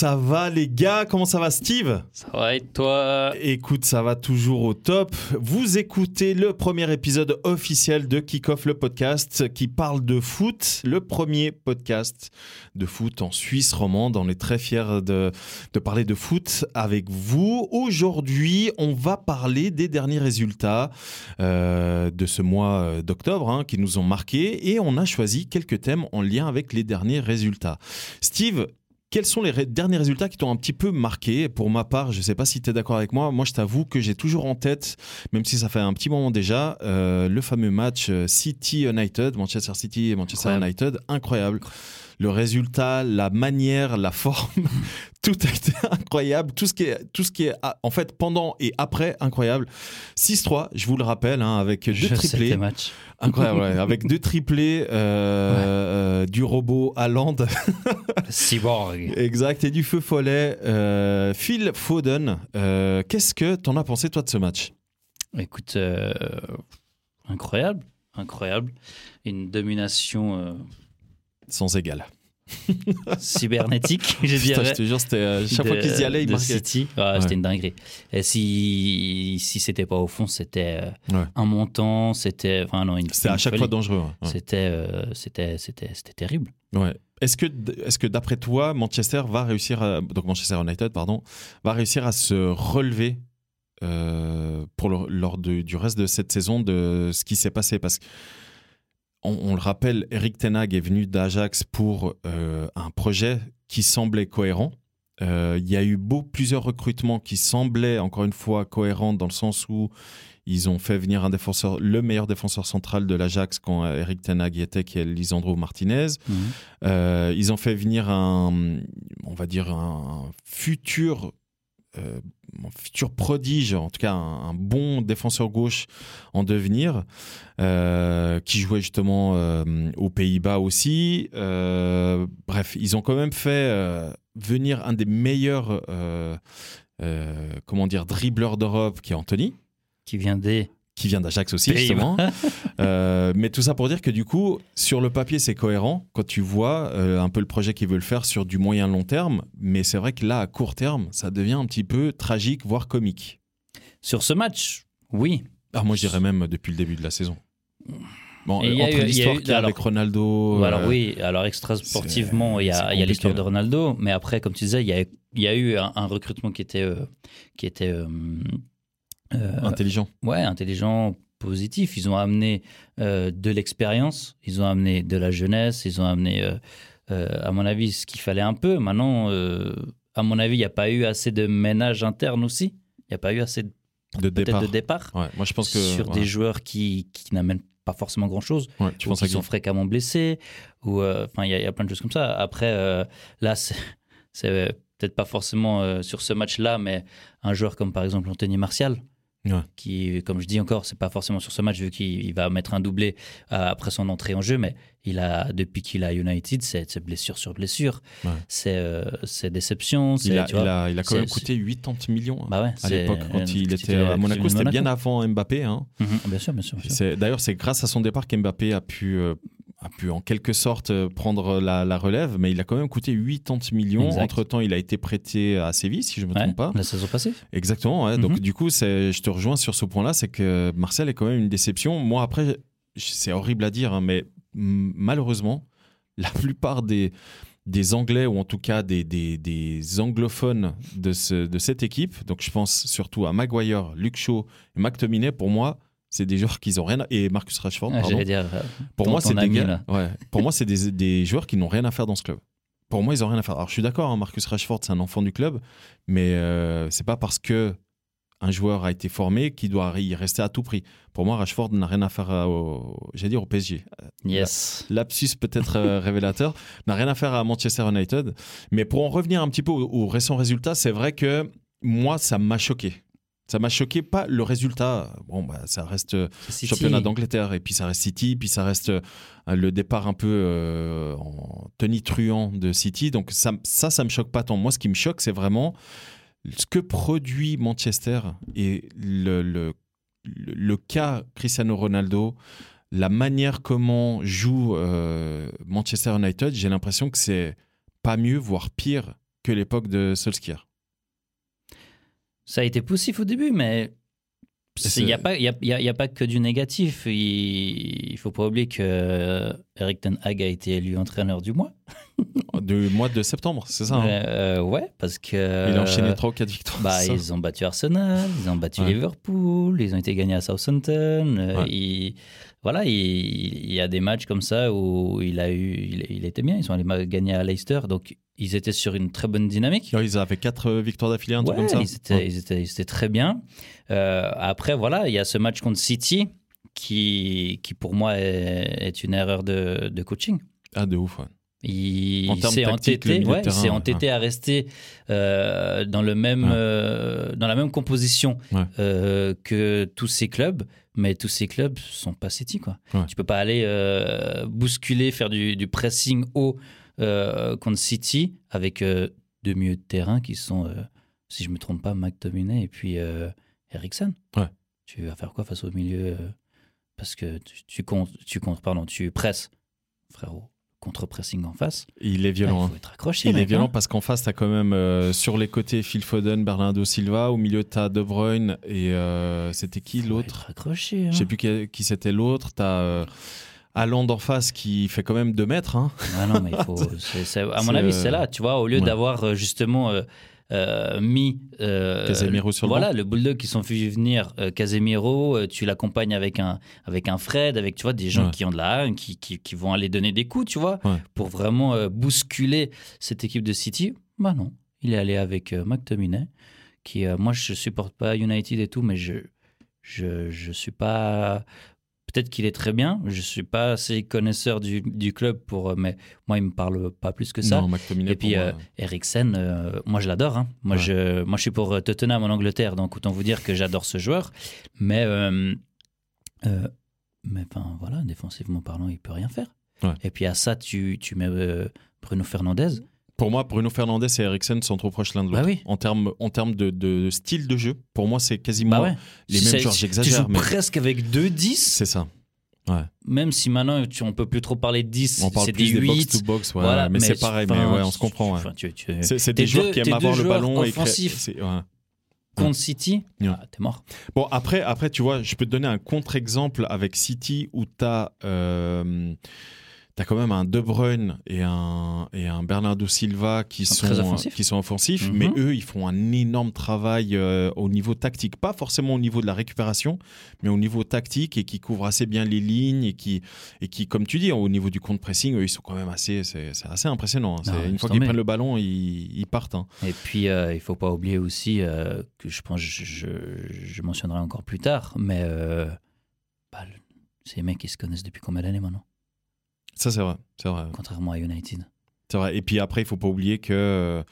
Ça va les gars? Comment ça va Steve? Ça va et toi? Écoute, ça va toujours au top. Vous écoutez le premier épisode officiel de Kickoff le podcast qui parle de foot, le premier podcast de foot en Suisse romande. On est très fiers de, de parler de foot avec vous. Aujourd'hui, on va parler des derniers résultats euh, de ce mois d'octobre hein, qui nous ont marqués et on a choisi quelques thèmes en lien avec les derniers résultats. Steve, quels sont les derniers résultats qui t'ont un petit peu marqué? Pour ma part, je ne sais pas si tu es d'accord avec moi. Moi, je t'avoue que j'ai toujours en tête, même si ça fait un petit moment déjà, euh, le fameux match euh, City United, Manchester City et Manchester United. Incroyable. Le résultat, la manière, la forme, tout a été incroyable. Tout ce qui est, tout ce qui est ah, en fait, pendant et après, incroyable. 6-3, je vous le rappelle, hein, avec deux je triplés. Match. Incroyable, avec deux triplés euh, euh, du robot Land. Cyborg. Exact, et du feu follet. Euh, Phil Foden, qu'est-ce que t'en as pensé, toi, de ce match? Écoute, incroyable, incroyable. Une domination. Sans égal cybernétique, je dirais. je te jure, c'était euh, chaque fois qu'ils y allaient, ils marquaient. City, ah, c'était une dinguerie. Et si si c'était pas au fond, c'était euh, un montant, c'était enfin non, c'était à chaque fois dangereux. C'était euh, c'était c'était c'était terrible. Ouais. Est-ce que est-ce que d'après toi, Manchester va réussir à, donc Manchester United pardon va réussir à se relever pour le, lors du reste de cette saison de ce qui s'est passé? Parce que on, le rappelle, Eric Tenag est venu d'Ajax pour euh, un projet qui semblait cohérent. Euh, il y a eu beau, plusieurs recrutements qui semblaient, encore une fois, cohérents dans le sens où ils ont fait venir un défenseur, le meilleur défenseur central de l'Ajax quand Eric Tenag y était, qui est Lisandro Martinez. Mhm. Euh, ils ont fait venir un, on va dire, un futur euh, mon futur prodige, en tout cas un, bon défenseur gauche en devenir, euh, qui jouait justement euh, aux Pays-Bas aussi. bref, ils ont quand même fait venir un des meilleurs, comment dire, dribbleurs d'Europe, qui est Anthony. Qui vient des qui vient d'Ajax aussi, justement. Euh, mais tout ça pour dire que du coup, sur le papier, c'est cohérent quand tu vois euh, un peu le projet qu'ils veulent faire sur du moyen long terme. Mais c'est vrai que là, à court terme, ça devient un petit peu tragique, voire comique. Sur ce match, oui. Ah, moi, je dirais même depuis le début de la saison. Bon, entre l'histoire qu'il y a, avec Ronaldo. Alors euh, oui, alors extra sportivement, il y a, l'histoire de Ronaldo, mais après, comme tu disais, il y a, y a eu un, recrutement qui était, qui était intelligent. Ouais, intelligent, positif. Ils ont amené euh, de l'expérience, ils ont amené de la jeunesse, ils ont amené, euh, à mon avis, ce qu'il fallait un peu. Maintenant, à mon avis, il n'y a pas eu assez de ménage interne aussi. Il n'y a pas eu assez de, de départ. De départ moi, je pense que, sur des joueurs qui, qui n'amènent pas forcément grand chose, ouais, tu ou qui sont fréquemment blessés, ou enfin il y, a plein de choses comme ça. Après, là, c'est peut-être pas forcément sur ce match-là, mais un joueur comme par exemple Anthony Martial, qui, comme je dis encore, c'est pas forcément sur ce match vu qu'il va mettre un doublé euh, après son entrée en jeu, mais il a depuis qu'il a United, c'est blessure sur blessure, c'est euh, déception. Il a, il, a, il a, quand même coûté 80 millions hein, bah à l'époque quand il était à Monaco. C'était bien avant Mbappé. Hein. Mhm, bien sûr, bien sûr. Bien sûr. D'ailleurs, c'est grâce à son départ qu'Mbappé a pu euh, a pu en quelque sorte euh, prendre la, relève, mais il a quand même coûté 80 millions. Entre-temps, il a été prêté à Séville, si je ne me trompe pas. La saison passée. Exactement. Donc, mhm. du coup, je te rejoins sur ce point-là, c'est que Marcel est quand même une déception. Moi, après, c'est horrible à dire, hein, mais malheureusement, la plupart des, des Anglais, ou en tout cas des, des, anglophones de, ce, de cette équipe, donc je pense surtout à Maguire, Luke Shaw et McTominay, pour moi, c'est des joueurs qui n'ont rien et Marcus Rashford. Ah, pardon. Dire, euh, pour, moi, c'est des ouais. pour moi, c'est des, des, joueurs qui n'ont rien à faire dans ce club. Pour moi, ils n'ont rien à faire. Alors, je suis d'accord, hein, Marcus Rashford, c'est un enfant du club, mais euh, c'est pas parce que un joueur a été formé qu'il doit y rester à tout prix. Pour moi, Rashford n'a rien à faire au, j'allais dire au PSG. Yes. Lapsus peut-être euh, révélateur, n'a rien à faire à Manchester United. Mais pour en revenir un petit peu aux, aux récents résultats, c'est vrai que moi, ça m'a choqué ça m'a choqué, pas le résultat. Bon, bah, ça reste euh, championnat d'Angleterre, et puis ça reste City, puis ça reste euh, le départ un peu euh, en truand de City. Donc ça, ça, ça me choque pas tant. Moi, ce qui me choque, c'est vraiment ce que produit Manchester et le, le, le, cas Cristiano Ronaldo, la manière comment joue euh, Manchester United. J'ai l'impression que c'est pas mieux, voire pire que l'époque de Solskjaer. Ça a été poussif au début, mais il n'y a, pas, y a, y a, pas que du négatif. Il ne faut pas oublier que Eric Ten Hag a été élu entraîneur du mois. du mois de septembre, c'est ça hein? Euh, Ouais, parce que. Il a enchaîné 3 ou 4 victoires. Bah, ils ont battu Arsenal, ils ont battu Liverpool, ils ont été gagnés à Southampton. Euh, il, voilà, il, y a des matchs comme ça où il, a eu, il, était bien. Ils sont allés gagner à Leicester. Donc, ils étaient sur une très bonne dynamique. ils avaient 4 victoires d'affilée, un truc comme ça. Ils étaient, ils étaient, ils étaient très bien. Euh, après, voilà, il y a ce match contre City qui, qui pour moi, est, une erreur de, de, coaching. Ah, de ouf, Il s'est entêté, ouais, entêté à rester euh, dans, le même, euh, dans la même composition que tous ces clubs, mais tous ces clubs sont pas City. Quoi. Tu peux pas aller bousculer, faire du, du pressing haut contre City avec deux milieux de terrain qui sont, si je me trompe pas, McTominay et puis Eriksen. Ouais. Tu vas faire quoi face au milieu euh, Parce que tu, comptes, tu comptes, pardon, tu presses, frérot. Contre-pressing en face. Il est violent. il faut hein. être accroché. Il est violent hein. parce qu'en face, tu as quand même euh, sur les côtés Phil Foden, Bernardo Silva. Au milieu, tu as De Bruyne et euh, c'était qui l'autre? accroché. Hein. Je sais plus qui, c'était l'autre. Tu as. Haaland en face qui fait quand même 2 mètres. Hein. Ah non, mais il faut. à mon avis, c'est là, tu vois, au lieu d'avoir justement euh, mis euh, Casemiro sur le voilà le bulldog qui sont fait venir euh, Casemiro tu l'accompagnes avec un avec un Fred avec tu vois des gens qui ont de la haine qui, qui, qui, vont aller donner des coups tu vois pour vraiment bousculer cette équipe de City. Bah non il est allé avec McTominay qui moi je supporte pas United et tout mais je je je suis pas Peut-être qu'il est très bien. Je suis pas assez connaisseur du, du, club pour, euh, mais moi il me parle pas plus que ça. Non, Et puis euh, Eriksen, euh, moi je l'adore. Hein. Moi je, moi je suis pour Tottenham en Angleterre, donc autant vous dire que j'adore ce joueur. Mais, mais enfin voilà, défensivement parlant, il peut rien faire. Et puis à ça, tu, tu mets Bruno Fernandez. Pour moi, Bruno Fernandez et Eriksen sont trop proches l'un de bah l'autre. En termes en termes de, de, style de jeu, pour moi, c'est quasiment bah les mêmes joueurs. J'exagère. mais... presque avec deux 10. C'est ça. Ouais. Même si maintenant tu, on peut plus trop parler de 10, on parle c'est des 8. box to box, ouais, mais, mais c'est pareil, mais ouais, on se comprend. Ouais. C'est des joueurs qui aiment avoir le ballon et offensif. Contre City, ah, t'es mort. Bon, après, après, tu vois, je peux te donner un contre-exemple avec City où tu as. Euh, tu as quand même un De Bruyne et un, et un Bernardo Silva qui sont, offensifs. qui sont offensifs, mais mhm. eux, ils font un énorme travail euh, au niveau tactique. Pas forcément au niveau de la récupération, mais au niveau tactique et qui couvrent assez bien les lignes et qui, et qui comme tu dis, au niveau du compte pressing, eux, ils sont quand même assez, c'est, assez impressionnant. Hein. une fois qu'ils prennent le ballon, ils, partent. Hein. Et puis, euh, il faut pas oublier aussi euh, que je pense, je, je, mentionnerai encore plus tard, mais bah, les mecs qui se connaissent depuis combien d'années maintenant? Ça, c'est vrai. C'est vrai. Contrairement à United. C'est vrai. Et puis après, il faut pas oublier que euh,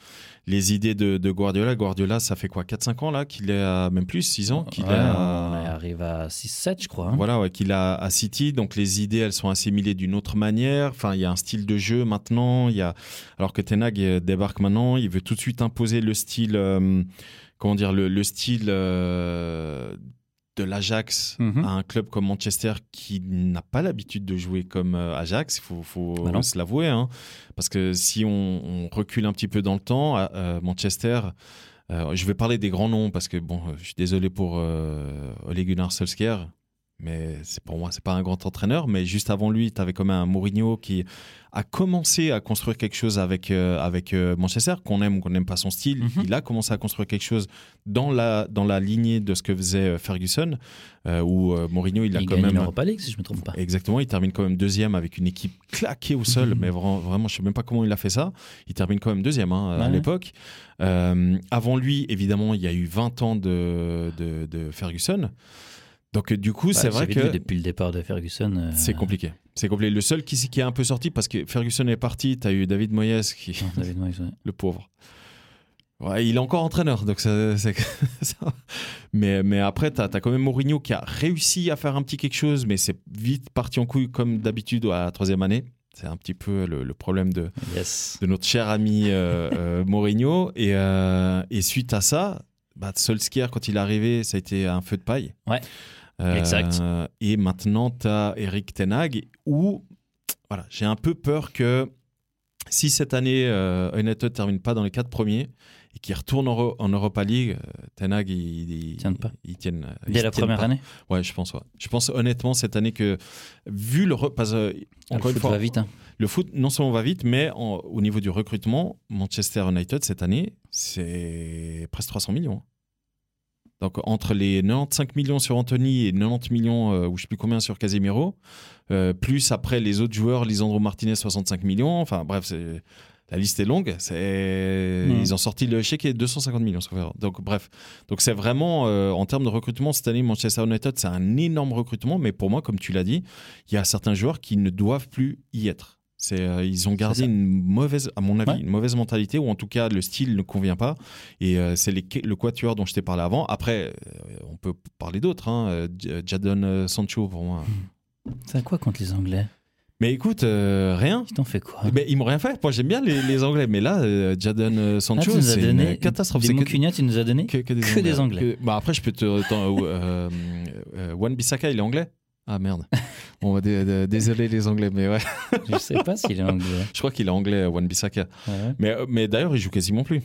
les idées de, Guardiola, Guardiola, ça fait quoi 4-5 ans là qu'il est à même plus, 6 ans qu'il On arrive à 6-7, je crois. Hein. Voilà, ouais, qu'il a à City. Donc les idées, elles sont assimilées d'une autre manière. Enfin, il y a un style de jeu maintenant. Il y a... Alors que Tenag euh, débarque maintenant, il veut tout de suite imposer le style. Euh, comment dire, le, style de l'Ajax mhm. à un club comme Manchester qui n'a pas l'habitude de jouer comme euh, Ajax, il faut, faut bah se l'avouer. Hein. Parce que si on, recule un petit peu dans le temps, euh, Manchester, euh, je vais parler des grands noms parce que bon, je suis désolé pour Ole Gunnar Solskjaer, mais c'est pour moi c'est pas un grand entraîneur mais juste avant lui tu avais quand même un Mourinho qui a commencé à construire quelque chose avec euh, avec euh, Manchester qu'on aime ou qu'on n'aime pas son style. Mhm. il a commencé à construire quelque chose dans la dans la lignée de ce que faisait euh, Ferguson où Mourinho il a quand même l'Europa League si je me trompe pas. Exactement il termine quand même deuxième avec une équipe claquée au sol mhm. mais vraiment, vraiment je sais même pas comment il a fait ça. Il termine quand même deuxième hein, à l'époque. Avant lui évidemment il y a eu 20 ans de, de, de Ferguson donc du coup, c'est vrai que depuis le départ de Ferguson, euh, c'est compliqué. C'est compliqué. Le seul qui, qui est un peu sorti parce que Ferguson est parti, tu as eu David Moyes qui David Moyes, le pauvre. Ouais, il est encore entraîneur, donc ça, Mais, mais après, tu as, quand même Mourinho qui a réussi à faire un petit quelque chose, mais c'est vite parti en couille comme d'habitude à la troisième année. C'est un petit peu le, problème de, de notre cher ami euh, euh, Mourinho. Et, et, suite à ça, bah, Solskjaer, quand il est arrivé, ça a été un feu de paille. Ouais. Exact. Euh, et maintenant, tu as Eric Tenag où voilà, j'ai un peu peur que si cette année United termine pas dans les quatre premiers et qu'il retourne en, Europa League, Tenag il, tiennent pas. Ils tiennent. Dès la première année. Ouais, je pense. Ouais. Je pense honnêtement cette année que vu le parce, encore le foot va vite. Hein. Le foot non seulement va vite, mais au niveau du recrutement, Manchester United cette année c'est presque 300 millions. Donc entre les 95 millions sur Anthony et 90 millions, euh, ou je sais plus combien sur Casemiro, euh, plus après les autres joueurs, Lisandro Martinez 65 millions, enfin bref, la liste est longue. C'est... Ils ont sorti le chèque et 250 millions. Donc bref, donc c'est vraiment euh, en termes de recrutement cette année Manchester United, c'est un énorme recrutement, mais pour moi, comme tu l'as dit, il y a certains joueurs qui ne doivent plus y être. C'est, euh, ils ont gardé une mauvaise, à mon avis, une mauvaise mentalité, ou en tout cas le style ne convient pas. Et euh, c'est les, le quatuor dont je t'ai parlé avant. Après, euh, on peut parler d'autres. Hein. Jadon Sancho, pour moi. C'est quoi contre les Anglais? Mais écoute, rien. Ils t'ont fait quoi? Mais Ils m'ont rien fait. Moi, j'aime bien les, les, Anglais. Mais là, Jadon Sancho, ah, c'est une catastrophe. Des que... tu nous as donné que, des Anglais. Bah, après, je peux te. Wan Bissaka, il est anglais ah merde. Bon, bah, désolé les Anglais, mais ouais. Je sais pas s'il est anglais. Je crois qu'il est anglais, Wan Bissaka. Mais, euh, mais d'ailleurs, il joue quasiment plus.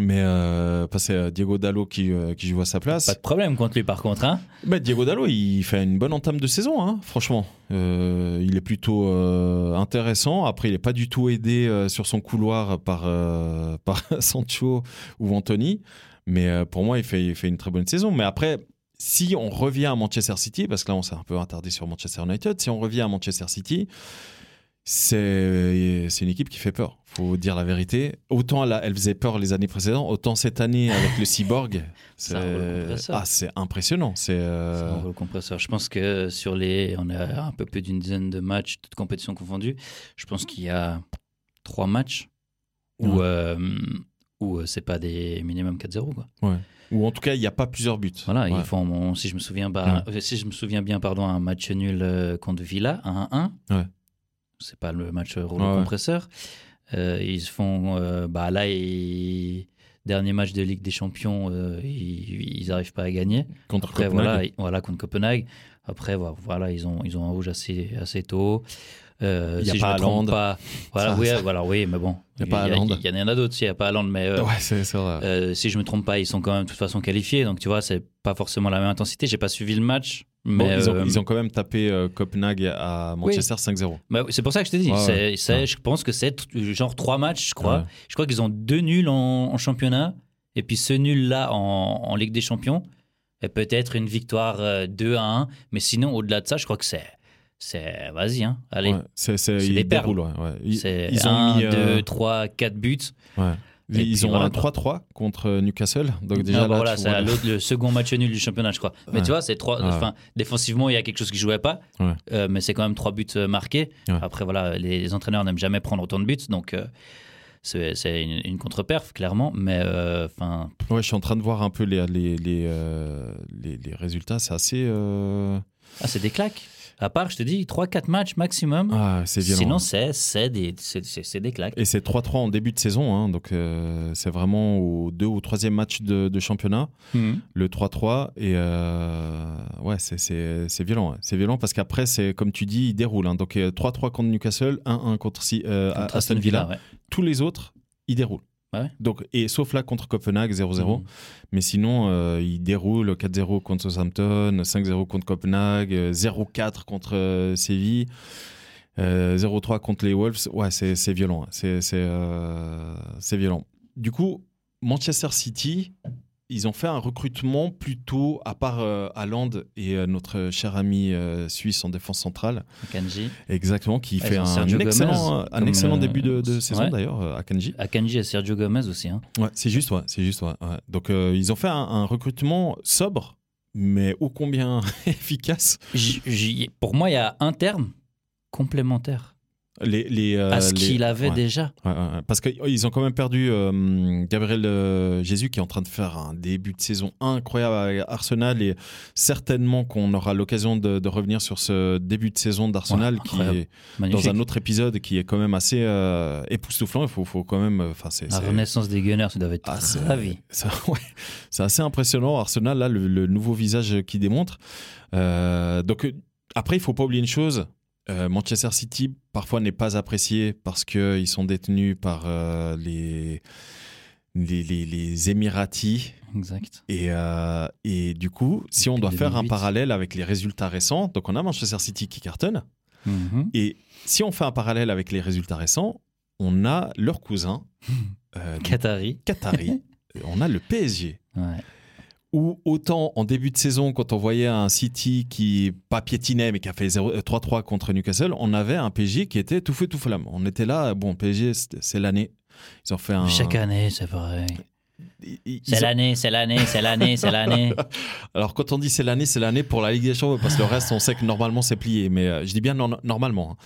Mais euh, c'est euh, Diego Dallo qui, euh, qui joue à sa place. Pas de problème contre lui par contre. Hein mais Diego Dallo, il fait une bonne entame de saison, hein, franchement. il est plutôt intéressant. Après, il n'est pas du tout aidé sur son couloir par, par Sancho ou Anthony. Mais pour moi, il fait, il fait une très bonne saison. Mais après, si on revient à Manchester City, parce que là on s'est un peu attardé sur Manchester United, si on revient à Manchester City, c'est une équipe qui fait peur. Faut dire la vérité. Autant elle, elle faisait peur les années précédentes, autant cette année avec le cyborg, c'est ah, impressionnant. C'est euh... un compresseur. Je pense que sur les, on a un peu plus d'une dizaine de matchs, toutes compétitions confondues. Je pense qu'il y a trois matchs où, euh, où euh, c'est pas des minimum 4-0 quoi. Ouais. Ou en tout cas, il n'y a pas plusieurs buts. Voilà, ils font, si je me souviens, bah, si je me souviens bien, pardon, un match nul euh, contre Villa, 1-1. Ouais. C'est pas le match rouleau compresseur. Euh, ils font, euh, bah là, dernier match de Ligue des Champions, ils n'arrivent pas à gagner. Contre Après, Copenhague. Voilà, voilà, contre Copenhague. Après, voilà, ils ont, ils ont un rouge assez, assez tôt. Euh, il n'y a pas à Pas, voilà, oui, voilà, oui, mais bon. Il n'y a pas Il y, en a d'autres s'il n'y a pas à Mais euh, ouais, c'est, vrai. Euh, si je me trompe pas, ils sont quand même de toute façon qualifiés. Donc tu vois, c'est pas forcément la même intensité. J'ai pas suivi le match. Mais ils, ont, ils, ont, quand même tapé Copenhague à Manchester 5-0. Bah, c'est pour ça que je te dis. Je pense que c'est genre trois matchs, je crois. Je crois qu'ils ont deux nuls en, championnat. Et puis ce nul-là en, en, Ligue des Champions. Et peut-être une victoire 2 à 1. Mais sinon, au-delà de ça, je crois que c'est c'est vas-y, hein, allez. c'est, des perles. Ils, c'est ils 1, 2, 3, 4 buts. ils ont un 3-3 contre Newcastle. Donc déjà bah voilà, c'est le second match nul du championnat, je crois. Mais tu vois, c'est trois. Enfin, défensivement, il y a quelque chose qui jouait pas, euh, mais c'est quand même trois buts euh, marqués. Après, voilà, les, entraîneurs n'aiment jamais prendre autant de buts, donc. Euh, c'est une, une contre-perf, clairement, mais enfin. ouais, je suis en train de voir un peu les, les, les, les, résultats. C'est assez. Ah, c'est des claques. À part, je te dis, 3-4 matchs maximum. Ah, c'est violent. Sinon, c'est des, des claques. Et c'est 3-3 en début de saison. Hein, donc, euh, c'est vraiment au deux ou troisième match de, de championnat, mhm. le 3-3. Et euh, ouais, c'est violent. C'est violent parce qu'après, c'est comme tu dis, il déroule. Hein, donc, 3-3 euh, contre Newcastle, 1-1 contre, contre, Aston Villa. Tous les autres, ils déroulent. Donc, et sauf là contre Copenhague 0-0. Mhm. Mais sinon, euh, il déroule 4-0 contre Southampton, 5-0 contre Copenhague, 0-4 contre euh, Séville, 0-3 euh, contre les Wolves. Ouais, c'est violent. Hein. C'est violent. Du coup, Manchester City, ils ont fait un recrutement plutôt, à part euh, et euh, notre cher ami euh, suisse en défense centrale. Akanji. Exactement, qui fait un, excellent, un excellent début de, saison d'ailleurs, Akanji. Akanji et Sergio Gomez aussi. Hein. Ouais, c'est juste, ouais, c'est juste. Ouais, Donc ils ont fait un, recrutement sobre, mais ô combien efficace. pour moi, il y a un terme complémentaire. Les, les, euh, à ce qu'il avait déjà. parce qu'ils ont quand même perdu euh, Gabriel euh, Jésus qui est en train de faire un début de saison incroyable avec Arsenal et certainement qu'on aura l'occasion de, revenir sur ce début de saison d'Arsenal qui est dans un autre épisode qui est quand même assez époustouflant. Il faut, faut quand même. La renaissance des Gunners, ça doit être ah. C'est, assez impressionnant. Arsenal, là, le, nouveau visage qui démontre. donc après, il faut pas oublier une chose Manchester City parfois n'est pas apprécié parce qu'ils sont détenus par les, les, les, Émiratis. Exact. Et, et du coup, si on doit faire un parallèle avec les résultats récents, donc on a Manchester City qui cartonne. Mhm. Et si on fait un parallèle avec les résultats récents, on a leur cousin. Qatari. Qatari. on a le PSG. Ouais. Ou autant en début de saison, quand on voyait un City qui pas piétinait mais qui a fait 3-3 euh, contre Newcastle, on avait un PSG qui était tout feu tout flamme. On était là, bon, PSG, c'est l'année. Ils ont fait un. Chaque année, c'est vrai. C'est l'année, c'est l'année, c'est l'année, c'est l'année. Alors quand on dit c'est l'année, c'est l'année pour la Ligue des Champions, parce que le reste, on sait que normalement c'est plié. Mais euh, je dis bien normalement.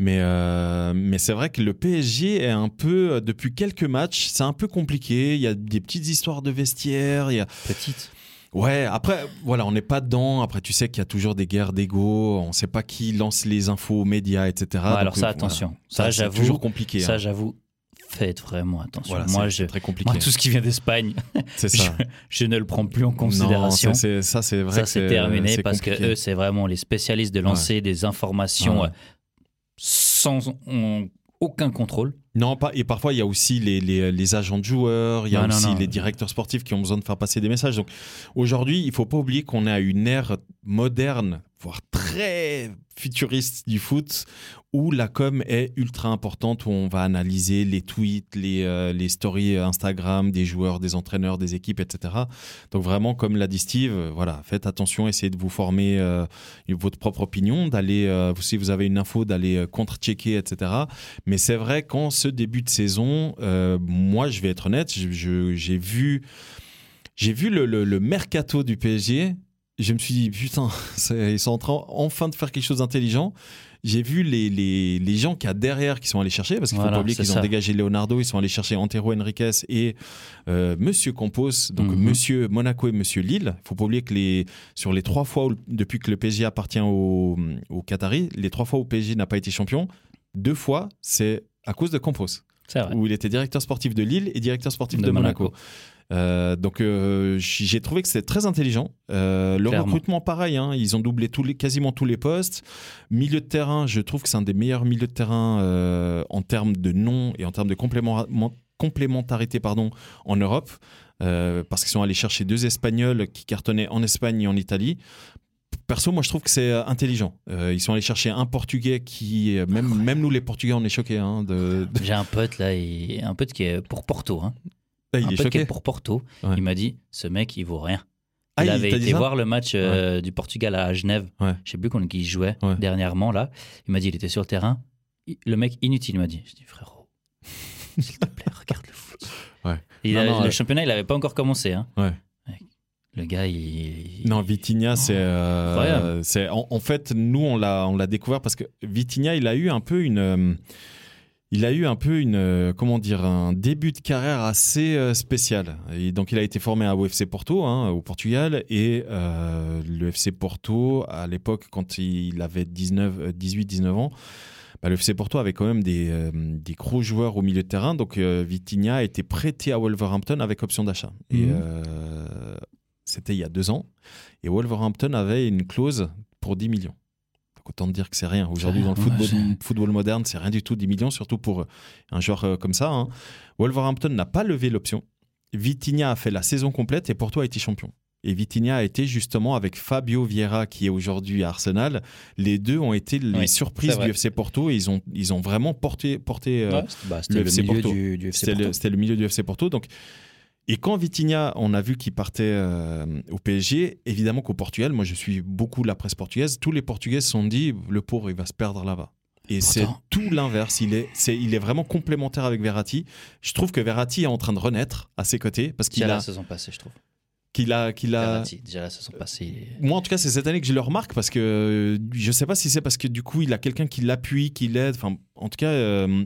Mais, euh, mais c'est vrai que le PSG est un peu, euh, depuis quelques matchs, c'est un peu compliqué. Il y a des petites histoires de vestiaire. Il y a... Petites Ouais, après, voilà, on n'est pas dedans. Après, tu sais qu'il y a toujours des guerres d'ego. On ne sait pas qui lance les infos aux médias, etc. alors ça, attention. Ça, j'avoue. C'est toujours compliqué. Ça, hein. j'avoue. Faites vraiment attention. moi, je, très compliqué. Moi, tout ce qui vient d'Espagne, je, je, ne le prends plus en considération. Non, ça, c'est vrai. Ça, c'est terminé parce que eux, c'est vraiment les spécialistes de lancer des informations sans aucun contrôle. Non, pas, et parfois il y a aussi les, les, agents de joueurs, il y a aussi les directeurs sportifs qui ont besoin de faire passer des messages. Donc aujourd'hui, il ne faut pas oublier qu'on est à une ère moderne, voire très futuriste du foot, où la com est ultra importante, où on va analyser les tweets, les, euh, les stories Instagram des joueurs, des entraîneurs, des équipes, etc. Donc vraiment, comme l'a dit Steve, euh, voilà, faites attention, essayez de vous former euh, votre propre opinion, d'aller, si vous avez une info, d'aller contre-checker, etc. Mais c'est vrai qu'en ce début de saison, moi, je vais être honnête, j'ai vu, vu le, le, le mercato du PSG je me suis dit, putain, ils sont en train enfin de faire quelque chose d'intelligent j'ai vu les, les, les, gens qu'il y a derrière qui sont allés chercher, parce qu'il faut pas oublier qu'ils ont dégagé Leonardo, ils sont allés chercher Antero Henriquez et euh, Monsieur Campos, donc mhm. Monsieur Monaco et Monsieur Lille. Il faut pas oublier que les, sur les trois fois depuis que le PSG appartient au, au Qatari, les trois fois où le PSG n'a pas été champion, deux fois c'est à cause de Campos. Où il était directeur sportif de Lille et directeur sportif de, Monaco. Euh, donc euh, j'ai trouvé que c'était très intelligent. Euh, le recrutement, pareil, hein, ils ont doublé tous les, quasiment tous les postes. Milieu de terrain, je trouve que c'est un des meilleurs milieux de terrain en termes de nom et en termes de complémentarité pardon, en Europe. parce qu'ils sont allés chercher deux Espagnols qui cartonnaient en Espagne et en Italie. Perso, moi, je trouve que c'est intelligent. ils sont allés chercher un Portugais qui, même, même nous, les Portugais, on est choqués. Hein, de, J'ai un pote là, un pote qui est pour Porto. Hein. Ah, il un est choqué. pour Porto. Il m'a dit ce mec, il vaut rien. Ah, il avait été voir le match euh, du Portugal à Genève. Ouais. Je sais plus contre qui il jouait dernièrement là. Il m'a dit il était sur le terrain. Le mec inutile m'a dit. Je dis frérot, s'il te plaît, regarde le foot. le championnat, il n'avait pas encore commencé. Hein. Le gars, il. Non, Vitinha, c'est. Euh, en, en, fait, nous, on l'a découvert parce que Vitinha, il a eu un peu une. Il a eu un peu une, euh, comment dire, un début de carrière assez euh, spécial. Et donc, il a été formé à UFC Porto, hein, au Portugal, et euh, le FC Porto, à l'époque, quand il avait 18-19 ans, bah, le FC Porto avait quand même des, des gros joueurs au milieu de terrain. Donc, Vitinha a été prêté à Wolverhampton avec option d'achat. Et mhm. c'était il y a deux ans. Et Wolverhampton avait une clause pour 10 millions autant dire que c'est rien. Aujourd'hui, dans le football, football moderne, c'est rien du tout, 10 millions, surtout pour euh, un joueur euh, comme ça. Hein. Wolverhampton n'a pas levé l'option. Vitinha a fait la saison complète et Porto a été champion. Et Vitinha a été justement avec Fabio Vieira, qui est aujourd'hui à Arsenal. Les deux ont été les surprises du FC Porto et ils ont, ils ont vraiment porté, porté euh, bah, le, FC Porto. C'était le milieu du FC Porto. Donc, et quand Vitinha, on a vu qu'il partait euh, au PSG, évidemment qu'au Portugal, moi je suis beaucoup la presse portugaise, tous les Portugais se sont dit, le pauvre, il va se perdre là-bas. Et c'est tout l'inverse. Il est, c'est, il est vraiment complémentaire avec Verratti. Je trouve que Verratti est en train de renaître à ses côtés parce qu'il a la saison passée, je trouve. Qu'il a, qu'il a. Verratti, déjà la saison passée. Moi, en tout cas, c'est cette année que je le remarque parce que je sais pas si c'est parce que du coup, il a quelqu'un qui l'appuie, qui l'aide. Enfin, en tout cas, euh,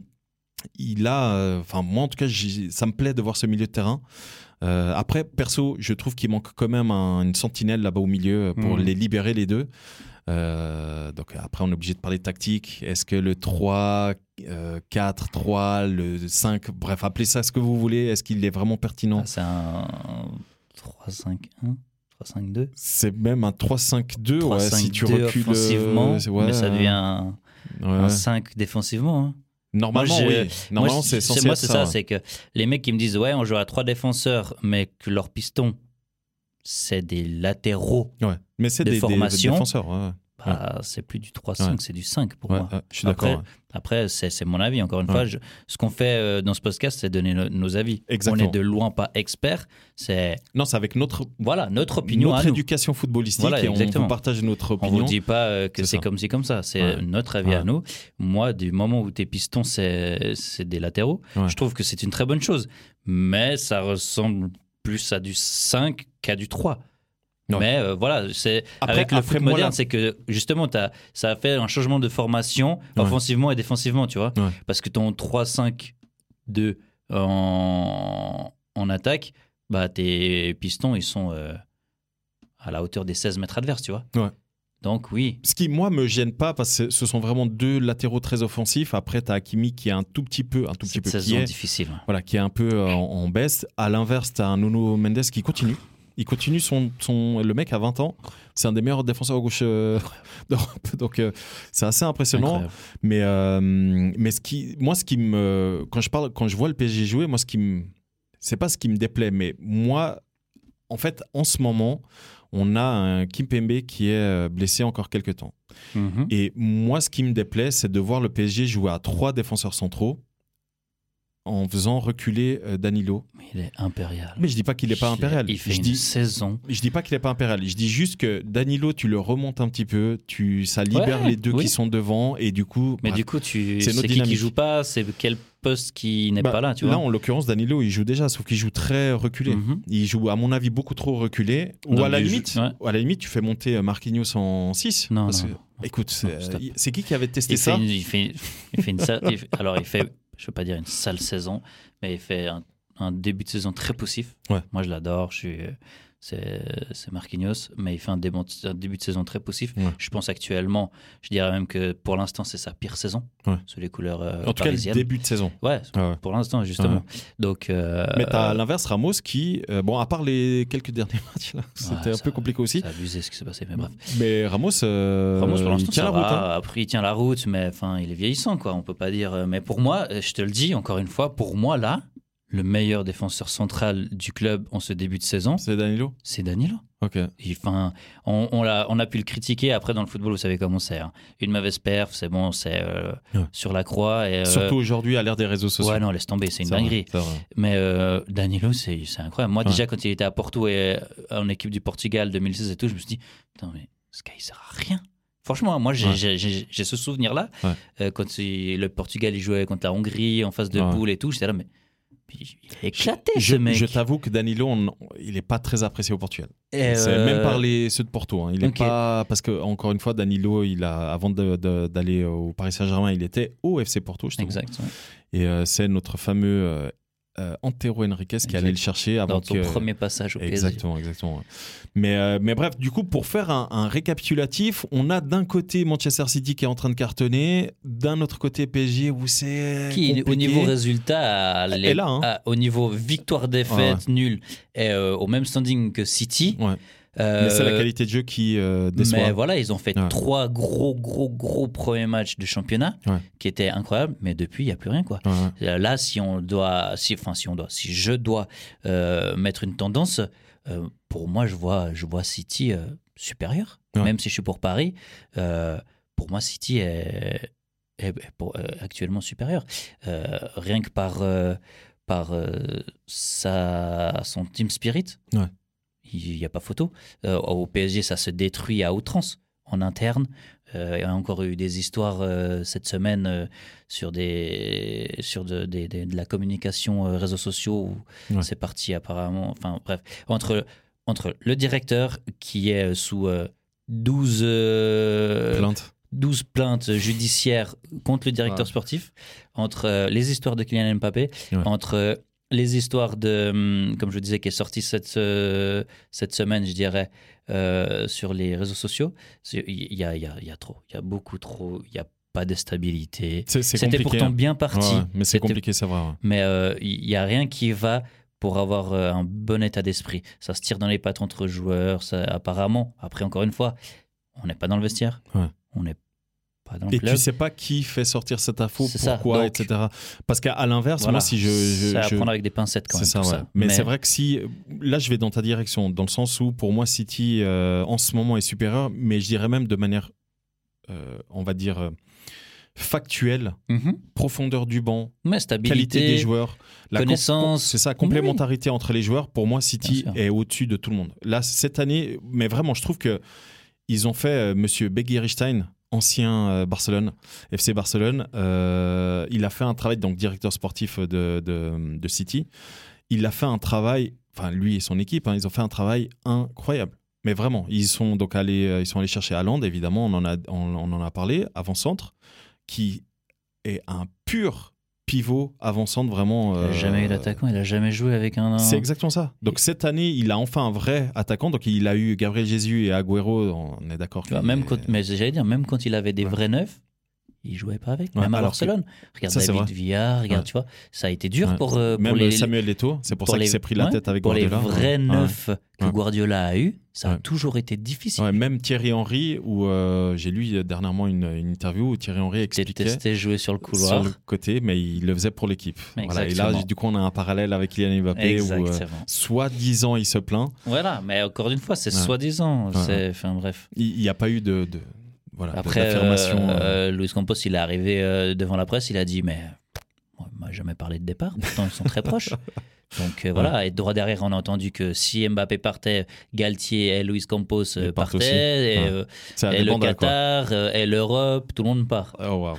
il a, euh, enfin moi en tout cas, ça me plaît de voir ce milieu de terrain. Euh, après, perso, je trouve qu'il manque quand même une sentinelle là-bas au milieu pour hmm. les libérer les deux. Euh, donc après, on est obligé de parler de tactique. Est-ce que le 3, 4, 3, le 5, bref, appelez ça ce que vous voulez. Est-ce qu'il est vraiment pertinent? Ah, C'est un 3-5-1 3-5-2 C'est même un 3-5-2 ouais, si tu recules. Offensivement, mais ça devient un 5 défensivement. Hein. Normalement, oui. Normalement, c'est censé Moi, c'est ça, c'est que les mecs qui me disent, ouais, on joue à trois défenseurs, mais que leur piston, c'est des latéraux ouais. mais c'est des, formation, des, défenseurs. Ouais. Bah, c'est plus du 3-5, c'est du 5 pour moi. je suis d'accord. Après, c'est mon avis. Encore une fois, ce qu'on fait euh, dans ce podcast, c'est donner nos avis. Exactement. On est de loin pas expert. C'est non, c'est avec notre voilà notre opinion, notre éducation footballistique et on partage notre opinion. On vous dit pas euh, que c'est comme ci comme ça. C'est notre avis à nous. Moi, du moment où tes pistons c'est des latéraux, je trouve que c'est une très bonne chose. Mais ça ressemble plus à du 5 qu'à du 3. Mais euh, voilà, c'est avec le foot moderne, c'est que justement, as, ça a fait un changement de formation offensivement et défensivement, tu vois. Parce que ton 3-5-2 en, en, attaque, bah, tes pistons, ils sont euh, à la hauteur des 16 mètres adverses, tu vois. Donc oui. Ce qui, moi, me gêne pas, parce que ce sont vraiment deux latéraux très offensifs. Après, tu as Hakimi qui est un tout petit peu... Un tout petit peu saison difficile. Voilà, qui est un peu en, en baisse. À l'inverse, tu as un Nuno Mendes qui continue. Il continue son, son, Le mec a 20 ans. C'est un des meilleurs défenseurs à gauche euh, d'Europe. Donc, euh, c'est assez impressionnant. Mais, euh, mais ce qui, moi, ce qui me. Quand je, parle, quand je vois le PSG jouer, moi, ce qui me. C'est pas ce qui me déplaît, mais moi, en fait, en ce moment, on a un Kim Pembe qui est blessé encore quelques temps. Mhm. Et moi, ce qui me déplaît, c'est de voir le PSG jouer à trois défenseurs centraux en faisant reculer euh, Danilo. Mais il est impérial. Mais je dis pas qu'il n'est pas impérial. Il fait je une dis, saison. Je dis pas qu'il n'est pas impérial. Je dis juste que Danilo, tu le remontes un petit peu, tu, ça libère les deux qui sont devant et du coup. Mais du coup, tu c'est qui qui joue pas, c'est quel poste qui n'est bah, pas là, tu vois. Là, en l'occurrence, Danilo, il joue déjà, sauf qu'il joue très reculé. Mhm. Il joue, à mon avis, beaucoup trop reculé. Ou à la limite, à la limite, tu fais monter Marquinhos en 6. Non, Écoute, c'est qui qui avait testé ça? il, fait, il fait une alors il fait je ne veux pas dire une sale saison, mais il fait un, début de saison très poussif. Moi, je l'adore. Je suis, c'est Marquinhos, mais il fait un, début de saison très poussif. Je pense actuellement, je dirais même que pour l'instant, c'est sa pire saison sous les couleurs euh, En tout cas, le début de saison. Ouais, pour l'instant, justement. Donc, euh, mais tu as l'inverse, Ramos, qui, euh, bon, à part les quelques derniers matchs, c'était un peu compliqué aussi. C'est abusé ce qui s'est passé, mais bref. Mais Ramos, Ramos pour il tient la route. Hein. Après, il tient la route, mais enfin, il est vieillissant, quoi. On peut pas dire. Mais pour moi, je te le dis encore une fois, pour moi, là, le meilleur défenseur central du club en ce début de saison. C'est Danilo? C'est Danilo. Ok. Enfin, on, on, a, on, a, pu le critiquer. Après, dans le football, vous savez comment c'est. Hein. Une mauvaise perf, c'est bon, c'est euh, sur la croix. Et, euh, Surtout aujourd'hui, à l'ère des réseaux sociaux. Ouais, non, laisse tomber, c'est une dinguerie. Mais euh, Danilo, c'est incroyable. Moi, déjà, quand il était à Porto et en équipe du Portugal 2016 et tout, je me suis dit, putain, mais ce gars, il sert à rien. Franchement, moi, j'ai ce souvenir-là. quand le Portugal, il jouait contre la Hongrie en face de boule et tout, j'étais là, mais il est éclaté je, ce mec. Je t'avoue que Danilo, il n'est pas très apprécié au Portugal. Euh, même par les, ceux de Porto. Hein. Il est pas parce que encore une fois, Danilo, il a avant d'aller au Paris Saint-Germain, il était au FC Porto. Je exact. Et euh, c'est notre fameux euh, Antero Henriquez qui allait le chercher avant Dans ton premier passage au PSG. Exactement, exactement. Mais, euh, mais bref, du coup, pour faire un, récapitulatif, on a d'un côté Manchester City qui est en train de cartonner, d'un autre côté PSG où c'est qui au niveau résultat, les, là, hein. au niveau victoire-défaite, nul, est euh, au même standing que City. Ouais mais c'est la euh, qualité de jeu qui euh, déçoit. Mais voilà, ils ont fait trois gros, gros, gros premiers matchs de championnat qui étaient incroyables, mais depuis, il n'y a plus rien. Quoi. Là, si on doit, si, enfin, si on doit, si je dois euh, mettre une tendance, pour moi, je vois, je vois City supérieur, même si je suis pour Paris. pour moi, City est, actuellement supérieur. rien que par, par sa, son team spirit. Ouais il n'y a pas photo. Euh, au PSG, ça se détruit à outrance en interne. Euh, il y a encore eu des histoires euh, cette semaine sur, des, sur de, de, la communication réseaux sociaux où c'est parti apparemment. Enfin bref, entre, entre le directeur qui est sous 12 plaintes. 12 plaintes judiciaires contre le directeur sportif, entre les histoires de Kylian Mbappé, entre les histoires de, hum, comme je disais, qui est sortie cette, euh, cette semaine, je dirais, euh, sur les réseaux sociaux, il y a, y, a, y a, trop, il y a beaucoup trop, il n'y a pas de stabilité. C'était pourtant hein. bien parti. mais c'est compliqué, c'est vrai. Mais euh, il n'y a rien qui va pour avoir un bon état d'esprit. Ça se tire dans les pattes entre joueurs, ça, apparemment. Après, encore une fois, on n'est pas dans le vestiaire. On et tu sais pas qui fait sortir cette info, pourquoi, etc. Parce qu'à l'inverse, moi, si je. c'est à prendre avec des pincettes quand même. C'est ça, Mais, c'est vrai que si. Là, je vais dans ta direction, dans le sens où, pour moi, City, euh, en ce moment, est supérieur, mais je dirais même de manière, euh, on va dire, euh, factuelle, mhm. profondeur du banc, qualité des joueurs, la connaissance. C'est ça, complémentarité entre les joueurs. Pour moi, City est au-dessus de tout le monde. Là, cette année, mais vraiment, je trouve que. Ils ont fait Monsieur Begiristain ancien euh, Barcelone, FC Barcelone. Euh, il a fait un travail, donc directeur sportif de, de, City. Il a fait un travail, enfin lui et son équipe, hein, ils ont fait un travail incroyable. Mais vraiment, ils sont donc allés, euh, ils sont allés chercher Haaland, évidemment, on en a, on en a parlé, avant-centre, qui est un pur pivot avant-centre vraiment. Il n'a jamais eu d'attaquant, il a jamais joué avec un. C'est exactement ça. Donc cette année, il a enfin un vrai attaquant. Donc il a eu Gabriel Jesus et Agüero, on est d'accord. Même quand, mais j'allais dire, même quand il avait des vrais neufs, il jouait pas avec, même à Barcelone. Regarde David Villa, regarde, tu vois, ça a été dur pour, euh, même les, Samuel Leto, c'est pour, ça qu'il s'est pris la tête avec pour Guardiola. Pour les vrais neufs que Guardiola a eu, ça a toujours été difficile. même Thierry Henry, où euh, j'ai lu dernièrement une, interview où Thierry Henry expliquait. testé jouer sur le couloir. Sur le côté, mais il le faisait pour l'équipe. Voilà, et là, du coup, on a un parallèle avec Kylian Mbappé où euh, soi-disant il se plaint. Voilà, mais encore une fois, c'est soi-disant. Enfin, bref. Il n'y a pas eu de voilà, Après, euh, euh, Luis Campos, il est arrivé euh, devant la presse, il a dit Mais moi, m'a jamais parlé de départ, pourtant ils sont très proches. Donc voilà, et droit derrière, on a entendu que si Mbappé partait, Galtier et Luis Campos partaient, et, le Qatar, et l'Europe, tout le monde part. Oh,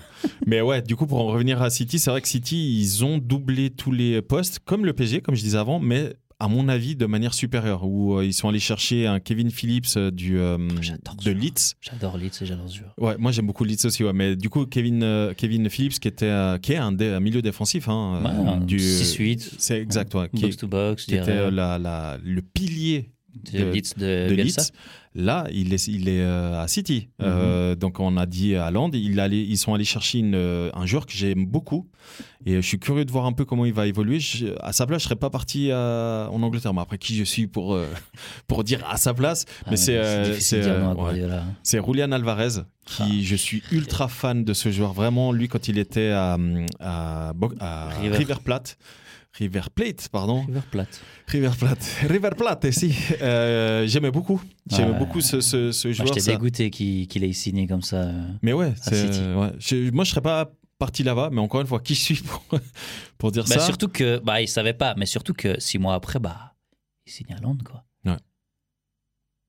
Mais ouais, du coup, pour en revenir à City, c'est vrai que City, ils ont doublé tous les postes, comme le PSG, comme je disais avant, mais à mon avis, de manière supérieure, où euh, ils sont allés chercher un Kevin Phillips euh, du, euh, de Leeds. J'adore Leeds et j'adore joueur. Ouais, moi j'aime beaucoup Leeds aussi, ouais, mais du coup, Kevin, Kevin Phillips, qui, était, qui est un, milieu défensif. Hein, du 6-8. C'est exact, ouais, box to box. Qui était la, la, le pilier de, Leeds de, de Leeds. Là, il est, il est euh, à City. Euh, mhm. donc, on a dit à Land, il allait, ils sont allés chercher une, euh, un joueur que j'aime beaucoup. Et je suis curieux de voir un peu comment il va évoluer. à sa place, je ne serais pas parti en Angleterre. Mais après, qui je suis pour, pour dire à sa place? Ah, Mais c'est c'est Julian Alvarez, qui ah. je suis ultra fan de ce joueur. Vraiment, lui, quand il était à, à, River Plate. River Plate, pardon. River Plate. River Plate. River Plate, si. Euh, j'aimais beaucoup. J'aimais beaucoup ce, ce, ce joueur. J'étais dégoûté qu'il ait signé comme ça. Euh, mais ouais, ouais. Je, moi, je serais pas parti là-bas, mais encore une fois, qui je suis pour, pour dire bah, ça? Surtout que, bah, il savait pas, mais surtout que six mois après, bah, il signe à Londres, quoi.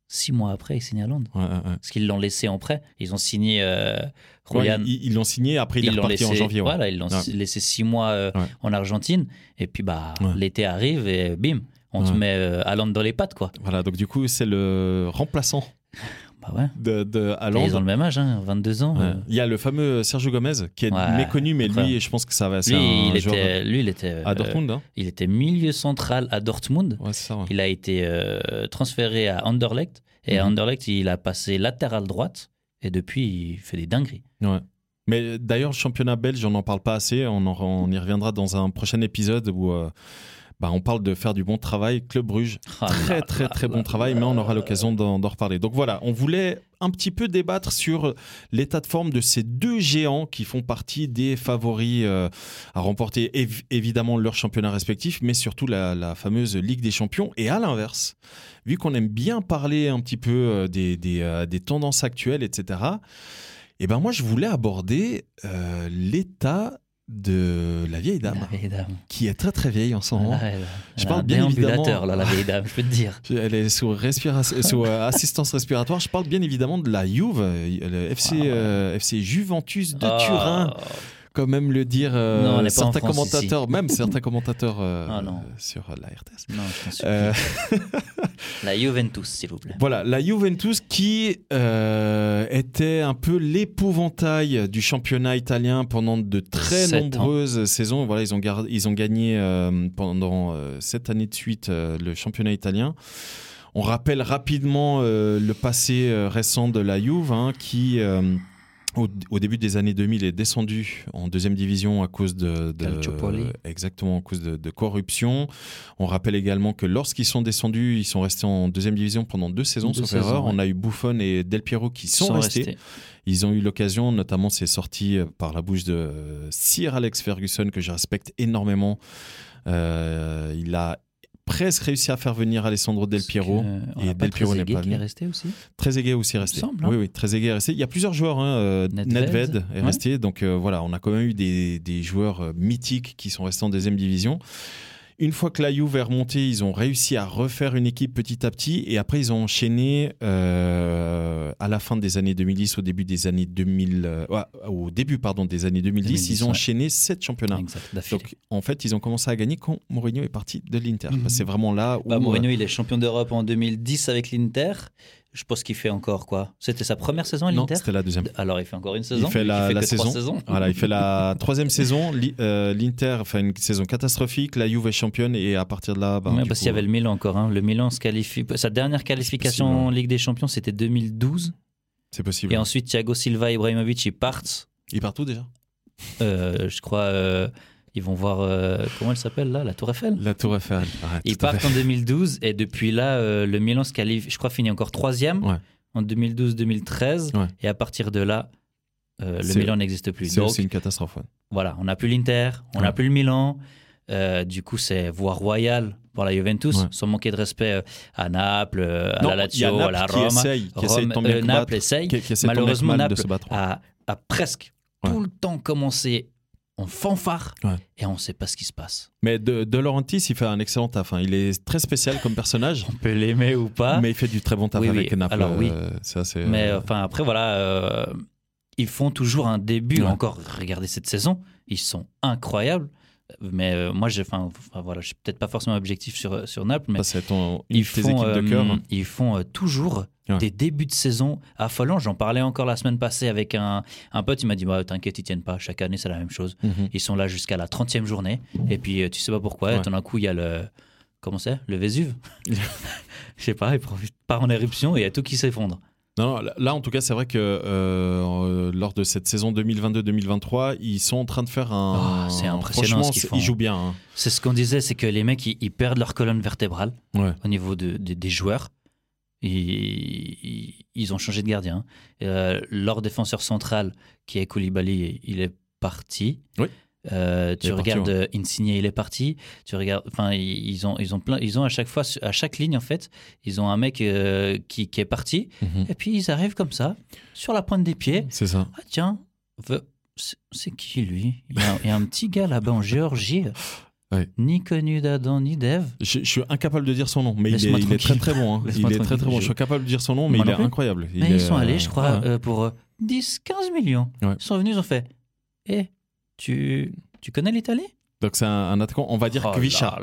Six mois après, il signe à Londres. Parce qu'ils l'ont laissé en prêt. Ils ont signé euh, ils l'ont signé, après il est reparti en janvier. Voilà, ils l'ont laissé six mois euh, en Argentine. Et puis bah, l'été arrive et bim, on te met euh, Londres dans les pattes. Quoi. Voilà, donc du coup, c'est le remplaçant. Bah ouais. De, de Ils ont le même âge, hein, 22 ans. Euh. Il y a le fameux Sergio Gomez qui est méconnu, mais lui, je pense que ça va. Lui, un il était, lui, il était à Dortmund. Hein. Il était milieu central à Dortmund. Ça, il a été transféré à Anderlecht. Et à mhm. Anderlecht, il a passé latéral droite. Et depuis, il fait des dingueries. Ouais. Mais d'ailleurs, le championnat belge, on n'en parle pas assez. On, on, y reviendra dans un prochain épisode où euh, bah, on parle de faire du bon travail. Club Bruges, ah très très très bon travail, mais on aura l'occasion d'en reparler. Donc voilà, on voulait un petit peu débattre sur l'état de forme de ces deux géants qui font partie des favoris euh, à remporter évidemment leur championnat respectif, mais surtout la, fameuse Ligue des Champions. Et à l'inverse, vu qu'on aime bien parler un petit peu euh, des, des tendances actuelles, etc., et eh ben moi, je voulais aborder euh, l'état de la vieille dame, qui est très très vieille en ce moment. je parle bien évidemment. Là, la vieille dame, je peux te dire. Elle est sous, sous euh, assistance respiratoire. Je parle bien évidemment de la Juve, le FC, euh, FC Juventus de ah. Turin quand même le dire euh, certains commentateurs, même certains commentateurs euh, ah, sur la RTS. Non, je euh... la Juventus, s'il vous plaît. Voilà, la Juventus qui euh, était un peu l'épouvantail du championnat italien pendant de très nombreuses saisons. Voilà, ils ont, ils ont gagné pendant sept années de suite le championnat italien. On rappelle rapidement le passé récent de la Juve, hein, qui au, début des années 2000 est descendu en deuxième division à cause de, exactement à cause de, corruption. On rappelle également que lorsqu'ils sont descendus, ils sont restés en deuxième division pendant deux saisons, sauf erreur. On a eu Buffon et Del Piero qui sont, restés. Ils ont eu l'occasion, notamment c'est sorti euh, par la bouche de euh, Sir Alex Ferguson que je respecte énormément. Euh, il a presque réussi à faire venir Alessandro Del Piero. et Del Piero n'est pas venu. est resté aussi. Trezeguet aussi resté. Semble, hein. Oui, oui, Trezeguet est resté. Il y a plusieurs joueurs. Hein, euh, Nedved. est resté. Donc euh, voilà, on a quand même eu des, des joueurs euh, mythiques qui sont restés en deuxième division. Une fois que la Juve est remontée, ils ont réussi à refaire une équipe petit à petit et après ils ont enchaîné euh, à la fin des années 2010, au début des années 2000, euh, au début pardon des années 2010, ils ont enchaîné sept championnats. Donc en fait ils ont commencé à gagner quand Mourinho est parti de l'Inter. Mhm. C'est vraiment là où bah, Mourinho il est champion d'Europe en 2010 avec l'Inter. Je pense qu'il fait encore quoi C'était sa première saison à l'Inter? Non, c'était la deuxième. Alors il fait encore une saison? Il fait la, saison. Voilà, il fait la troisième saison. Euh, L'Inter fait une saison catastrophique. La Juve est championne et à partir de là. Bah, parce qu'il y avait le Milan encore. Hein. Le Milan se qualifie. Sa dernière qualification en Ligue des Champions, c'était 2012. C'est possible. Et ensuite, Thiago Silva et Ibrahimovic, ils partent. Ils partent où déjà? Euh, Je crois. Euh, ils vont voir, euh, comment elle s'appelle là La Tour Eiffel? La Tour Eiffel. ils partent en 2012 et depuis là, euh, le Milan se qualifie, je crois, finit encore troisième en 2012-2013. Et à partir de là, euh, le Milan n'existe plus. C'est une catastrophe. Voilà, on n'a plus l'Inter, on n'a plus le Milan. du coup, c'est voie royale pour la Juventus, sans manquer de respect à Naples, à la Lazio, à la Rome. Essaye, Naples essaye. Malheureusement, Naples a, a, presque tout le temps commencé on fanfare et on ne sait pas ce qui se passe. Mais de, de Laurentiis, il fait un excellent taf. Hein. Il est très spécial comme personnage. on peut l'aimer ou pas. Mais il fait du très bon taf avec Naples. Alors oui. Euh, ça, mais euh, enfin après voilà, euh, ils font toujours un début. Encore, regardez cette saison, ils sont incroyables. Mais moi, j'ai, enfin, voilà, je suis peut-être pas forcément objectif sur sur Naples, mais ils, font, de cœur. ils font toujours des débuts de saison affolants. J'en parlais encore la semaine passée avec un, un pote. Il m'a dit bah, T'inquiète, ils tiennent pas. Chaque année, c'est la même chose. Mhm. Ils sont là jusqu'à la 30e journée. Et puis, euh, tu sais pas pourquoi. Ouais. Tout d'un coup, il y a le. Comment c'est? Le Vésuve Je sais pas, il part en éruption et il y a tout qui s'effondre. Non, là en tout cas, c'est vrai que euh, lors de cette saison 2022-2023, ils sont en train de faire un. Oh, c'est impressionnant ce qu'ils font. Ils jouent bien. Hein. C'est ce qu'on disait, c'est que les mecs, ils, perdent leur colonne vertébrale au niveau de, des joueurs. Ils, ils, ont changé de gardien. Euh, leur défenseur central, qui est Koulibaly, il est parti. Oui. Euh, tu regardes euh, Insigne, il est parti. Tu regardes, enfin, ils ont, ils ont plein, ils ont à chaque fois, à chaque ligne en fait, ils ont un mec qui, qui, est parti. Mhm. Et puis ils arrivent comme ça, sur la pointe des pieds. C'est ça. Ah tiens, c'est qui lui? Il y, a, il y, a, un petit gars là-bas en Géorgie. Ni connu d'Adam ni d'Ève. Je, suis incapable de dire son nom, mais il est, très très bon. Hein. Il est très très bon. Je suis incapable de dire son nom, mais il est incroyable. ils sont allés, je crois, euh, pour 10-15 euh, millions. Ils sont venus, ils ont fait Eh, tu, tu connais l'Italie? Donc c'est un, attaquant, on va dire oh Kvisha.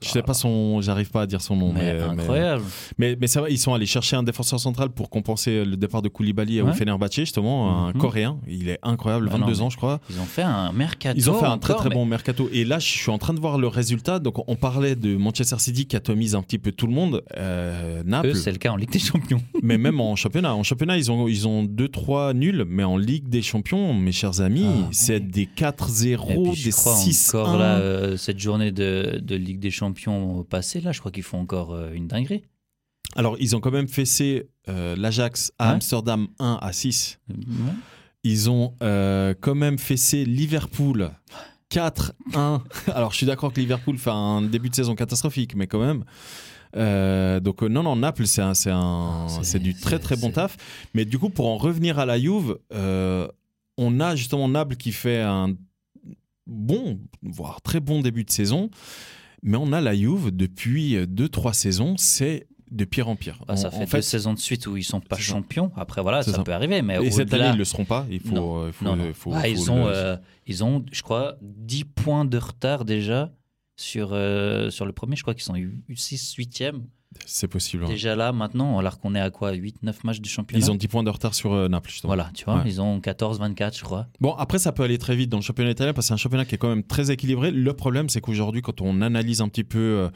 je sais pas son, j'arrive pas à dire son nom. Mais, incroyable. Mais, mais, c'est vrai, ils sont allés chercher un défenseur central pour compenser le départ de Koulibaly au Fenerbahce, justement, un mhm. Coréen. Il est incroyable, 22 ans je crois. Ils ont fait un mercato. Ils ont fait un très très bon mercato. Et là, je suis en train de voir le résultat. Donc on parlait de Manchester City qui atomise un petit peu tout le monde. Euh, Naples. c'est le cas en Ligue des Champions. mais même en championnat. En championnat, ils ont ils ont 2-3 nuls, mais en Ligue des Champions, mes chers amis, ah, c'est des 4-0, des 6-1 cette journée de, Ligue des Champions passée, là, je crois qu'ils font encore euh, une dinguerie. Alors, ils ont quand même fessé euh, l'Ajax à Amsterdam 1 à 6. Ils ont euh, quand même fessé Liverpool 4-1. Alors, je suis d'accord que Liverpool fait un début de saison catastrophique, mais quand même. donc non, non, Naples, c'est un, c'est un, ah, c'est du très très bon taf. Mais du coup, pour en revenir à la Juve, on a justement Naples qui fait un bon, voire très bon début de saison. Mais on a la Juve depuis 2-3 saisons, c'est de pire en pire. Bah, ça fait, deux saisons de suite où ils sont pas champions. Après voilà, ça, peut arriver. Mais Et cette année ils le seront pas. Il faut. ils ont, euh, ils ont, je crois, 10 points de retard déjà sur euh, sur le premier. Je crois qu'ils sont 6 8e C'est possible. Déjà là, maintenant, alors qu'on est à quoi 8-9 matchs du championnat Ils ont 10 points de retard sur euh, Naples, justement. Voilà, tu vois, ils ont 14-24, je crois. Bon, après, ça peut aller très vite dans le championnat italien parce que c'est un championnat qui est quand même très équilibré. Le problème, c'est qu'aujourd'hui, quand on analyse un petit peu euh,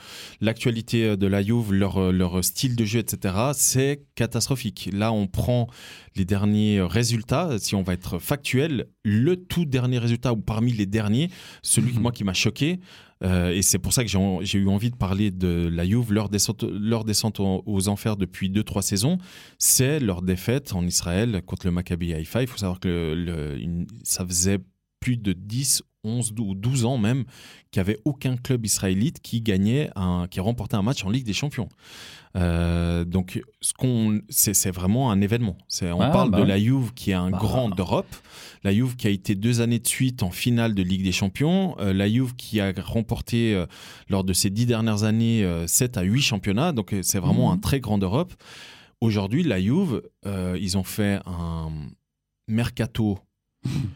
l'actualité euh, de la Juve, leur, leur style de jeu, etc., c'est catastrophique. Là, on prend les derniers résultats. Si on va être factuel, le tout dernier résultat, ou parmi les derniers, celui moi qui m'a choqué, euh, et c'est pour ça que j'ai eu envie de parler de la Juve, leur descente, leur descente aux, enfers depuis 2-3 saisons, c'est leur défaite en Israël contre le Maccabi Haïfa. Il faut savoir que ça faisait plus de 10, 11 ou 12 ans même qu'il n'y avait aucun club israélite qui remportait un match en Ligue des Champions. Euh, donc, ce qu'on, c'est, vraiment un événement. C'est, on parle bah de la Juve qui est un bah. grand d'Europe, la Juve qui a été deux années de suite en finale de Ligue des Champions, euh, la Juve qui a remporté euh, lors de ces dix dernières années 7 à 8 championnats. Donc, c'est vraiment mhm. un très grand d'Europe. Aujourd'hui, la Juve, ils ont fait un mercato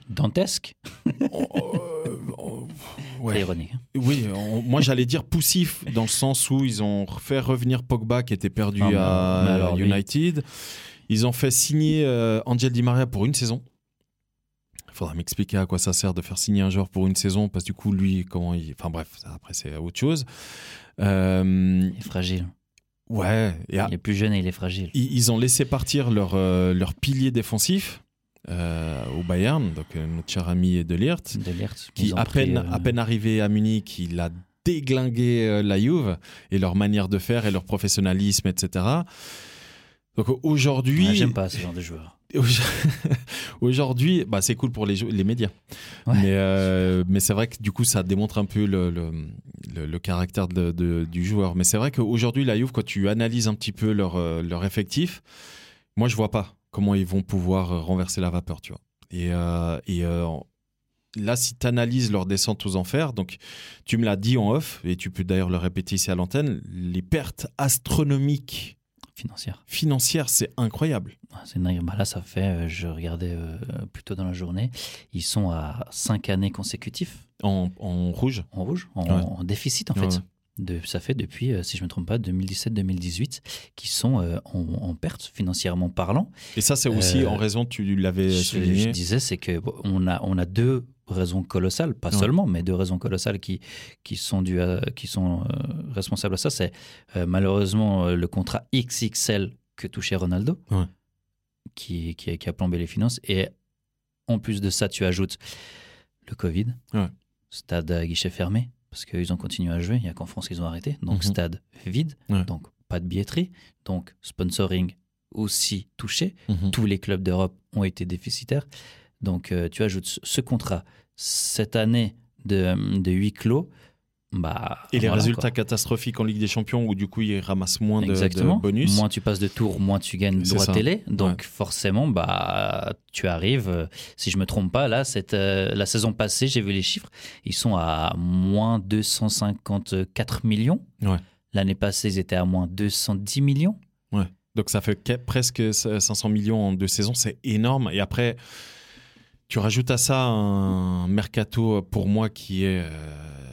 dantesque. Ouais. ironique. Hein. Oui, moi j'allais dire poussif dans le sens où ils ont fait revenir Pogba qui était perdu ah, à United. Ils ont fait signer euh, Angel Di Maria pour une saison. Il faudra m'expliquer à quoi ça sert de faire signer un joueur pour une saison parce que du coup lui comment il enfin bref après c'est autre chose. Euh, il est fragile. Ouais. il est plus jeune et il est fragile. Ils, ont laissé partir leur, euh, leur pilier défensif au Bayern, donc euh, notre cher ami De Ligt, qui à peine, euh, à peine arrivé à Munich, il a déglingué la Juve et leur manière de faire et leur professionnalisme, etc. Donc aujourd'hui, j'aime pas ce genre de joueur. aujourd'hui, bah, c'est cool pour les, les médias, mais, mais c'est vrai que du coup ça démontre un peu le, le, le, caractère de, du joueur. Mais c'est vrai qu'aujourd'hui la Juve, quand tu analyses un petit peu leur, leur effectif, moi je vois pas comment ils vont pouvoir euh, renverser la vapeur, tu vois. Et, euh, euh, là, si tu analyses leur descente aux enfers, donc tu me l'as dit en off, et tu peux d'ailleurs le répéter ici à l'antenne, les pertes astronomiques financières, financières c'est incroyable. Ah, c'est bah là, ça fait, je regardais plutôt dans la journée, ils sont à cinq années consécutives. En, rouge En rouge, en, déficit en fait ça fait depuis, euh, si je ne me trompe pas, 2017-2018, qui sont euh, en, perte financièrement parlant. Et ça, c'est aussi euh, en raison, tu l'avais souligné. Je disais, c'est qu'on a, on a deux raisons colossales, pas seulement, mais deux raisons colossales qui, qui sont, dues qui sont responsables à ça. C'est malheureusement le contrat XXL que touchait Ronaldo, qui, qui, qui, a plombé les finances. Et en plus de ça, tu ajoutes le Covid, stade à guichet fermé parce qu'ils ont continué à jouer. Il n'y a qu'en France qu'ils ont arrêté. Donc, mhm. stade vide, donc pas de billetterie, donc sponsoring aussi touché. Mhm. Tous les clubs d'Europe ont été déficitaires. Donc, euh, tu ajoutes ce contrat cette année de, de huis clos bah, et les résultats catastrophiques en Ligue des Champions où du coup ils ramassent moins de, bonus. Moins tu passes de tour, moins tu gagnes droit télé. Donc forcément, bah, tu arrives, euh, si je me trompe pas, là, cette, euh, la saison passée, j'ai vu les chiffres, ils sont à moins 254 millions. L'année passée, ils étaient à moins 210 millions. Ouais. Donc ça fait presque 500 millions en deux saisons, c'est énorme. Et après, tu rajoutes à ça un mercato pour moi qui est... Euh,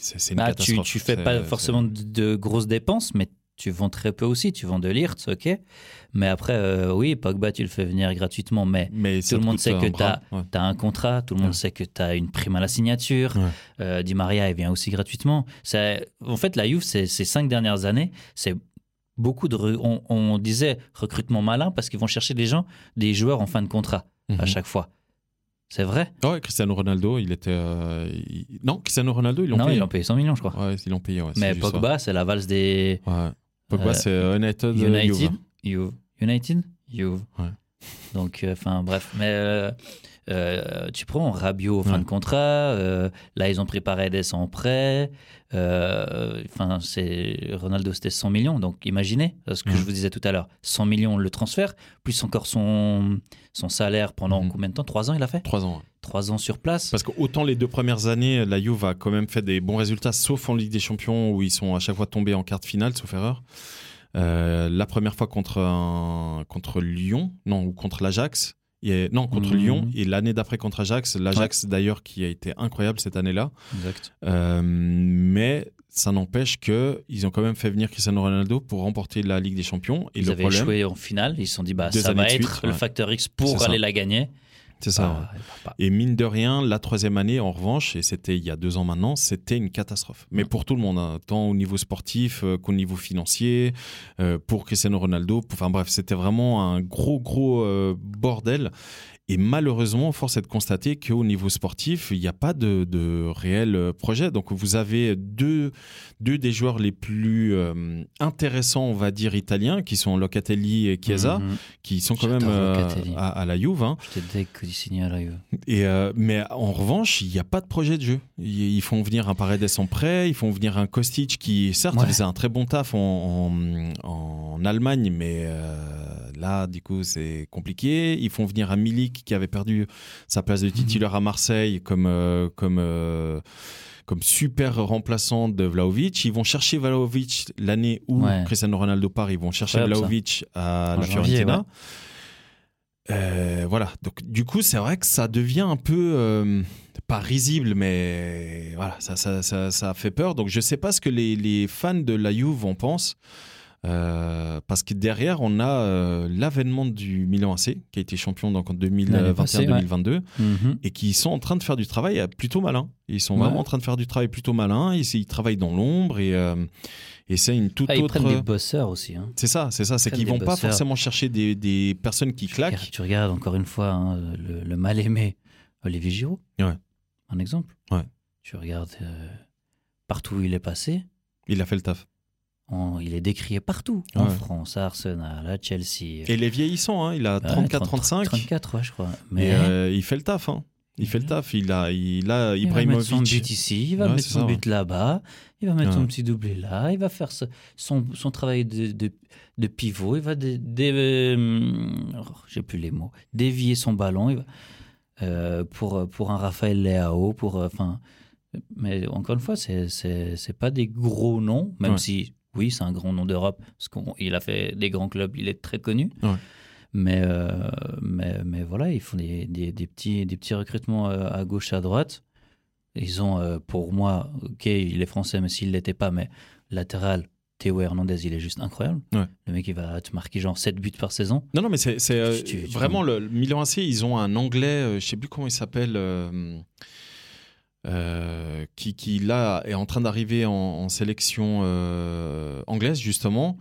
c'est bah, Tu, tu fais pas forcément de, grosses dépenses, mais tu vends très peu aussi. Tu vends de l'IRT, ok. Mais après, euh, oui, Pogba, tu le fais venir gratuitement, mais, tout le monde sait que tu as, un contrat, tout le monde sait que tu as une prime à la signature. Euh, Di Maria, il vient aussi gratuitement. En fait, la Juve, ces cinq dernières années, c'est beaucoup de. On, on, disait recrutement malin parce qu'ils vont chercher des gens, des joueurs en fin de contrat à mhm. chaque fois. C'est vrai? Ouais, Cristiano Ronaldo, il était. Euh, non, Cristiano Ronaldo, ils l'ont payé. Non, ils l'ont payé 100 millions, je crois. Ouais, ils l'ont payé. Ouais, Mais Pogba, c'est la valse des. Ouais. Pogba, euh, c'est United. United. Juve. United? Juve. Ouais. Donc, euh, enfin, bref. Mais euh, tu prends Rabiot fin de contrat. Euh, là, ils ont préparé des en prêt. Euh, enfin, c'est Ronaldo, c'était 100 millions. Donc, imaginez ce que je vous disais tout à l'heure 100 millions le transfert, plus encore son, son salaire pendant combien de temps? Trois ans, il a fait? Trois ans. Trois ans sur place. Parce que autant les deux premières années, la Juve a quand même fait des bons résultats, sauf en Ligue des Champions où ils sont à chaque fois tombés en quart de finale, sauf erreur. la première fois contre, un, contre Lyon, non, ou contre l'Ajax, non, contre Lyon mhm. et l'année d'après contre Ajax. L'Ajax d'ailleurs qui a été incroyable cette année-là. Exact. Euh, mais ça n'empêche qu'ils ont quand même fait venir Cristiano Ronaldo pour remporter la Ligue des Champions. Et ils le avaient problème, échoué en finale. Ils se sont dit, bah, ça va être le facteur X pour aller la gagner. C'est ça. Ah, et mine de rien, la troisième année, en revanche, et c'était il y a deux ans maintenant, c'était une catastrophe. Mais pour tout le monde, hein, tant au niveau sportif euh, qu'au niveau financier, euh, pour Cristiano Ronaldo. Enfin bref, c'était vraiment un gros, gros euh, bordel. Et malheureusement, force est de constater qu'au niveau sportif, il n'y a pas de, de, réel projet. Donc vous avez deux, deux des joueurs les plus euh, intéressants, on va dire, italiens, qui sont Locatelli et Chiesa, mhm. qui sont quand même euh, à, la Juve. Hein. À la Juve. Et, euh, mais en revanche, il n'y a pas de projet de jeu. Ils font venir un Paredes en prêt, ils font venir un Kostic qui, certes, faisait un très bon taf en, en, Allemagne, mais Là, du coup, c'est compliqué. Ils font venir un Milik qui avait perdu sa place de mhm. titulaire à Marseille comme, euh, comme, euh, comme super remplaçant de Vlaovic. Ils vont chercher Vlaovic l'année où Cristiano Ronaldo part. Ils vont chercher Vlaovic à la Fiorentina. Euh, voilà. Donc, du coup, c'est vrai que ça devient un peu pas risible, mais voilà, ça, ça, ça, ça, fait peur. Donc, je sais pas ce que les, les fans de la Juve en pensent. Euh, parce que derrière, on a euh, l'avènement du Milan AC, qui a été champion donc en 2021-2022, mhm. et qui sont en train de faire du travail euh, plutôt malin. Ils sont vraiment en train de faire du travail plutôt malin. Ils, ils travaillent dans l'ombre et, et c'est une toute ah, ils autre. Ils prennent des bosseurs aussi. Hein. C'est ça, c'est ça. C'est qu'ils vont pas forcément chercher des, des, personnes qui claquent. Tu regardes encore une fois hein, le, mal aimé Olivier Giroud. Ouais. Un exemple. Ouais. Tu regardes partout où il est passé. Il a fait le taf il est décrié partout, en France, à Arsenal, à Chelsea. Et il est vieillissant, hein, il a 34-35. 34, ouais, je crois. Mais euh, il fait le taf. Hein. Il fait le taf. Il a, il a Ibrahimovic. Il va mettre son but ici, il va mettre son but là-bas, il va mettre son petit doublé là, il va faire son, son travail de, de, pivot, il va. Dé, euh, oh, j'ai plus les mots. Dévier son ballon il va, euh, pour, pour un Raphaël Leao. Pour, enfin, mais encore une fois, c'est c'est pas des gros noms, même si oui, c'est un grand nom d'Europe, parce qu'il a fait des grands clubs, il est très connu. Mais, euh, mais, mais, voilà, ils font des, des, petits, des petits recrutements euh, à gauche, à droite. Ils ont, euh, pour moi, ok, il est français, mais s'il ne l'était pas, mais latéral, Théo Hernandez, il est juste incroyable. Le mec, il va te marquer genre 7 buts par saison. Non, non, mais c'est vraiment le, Milan AC, ils ont un anglais, je sais plus comment il s'appelle. Euh, qui, qui, là est en train d'arriver en, sélection euh, anglaise justement.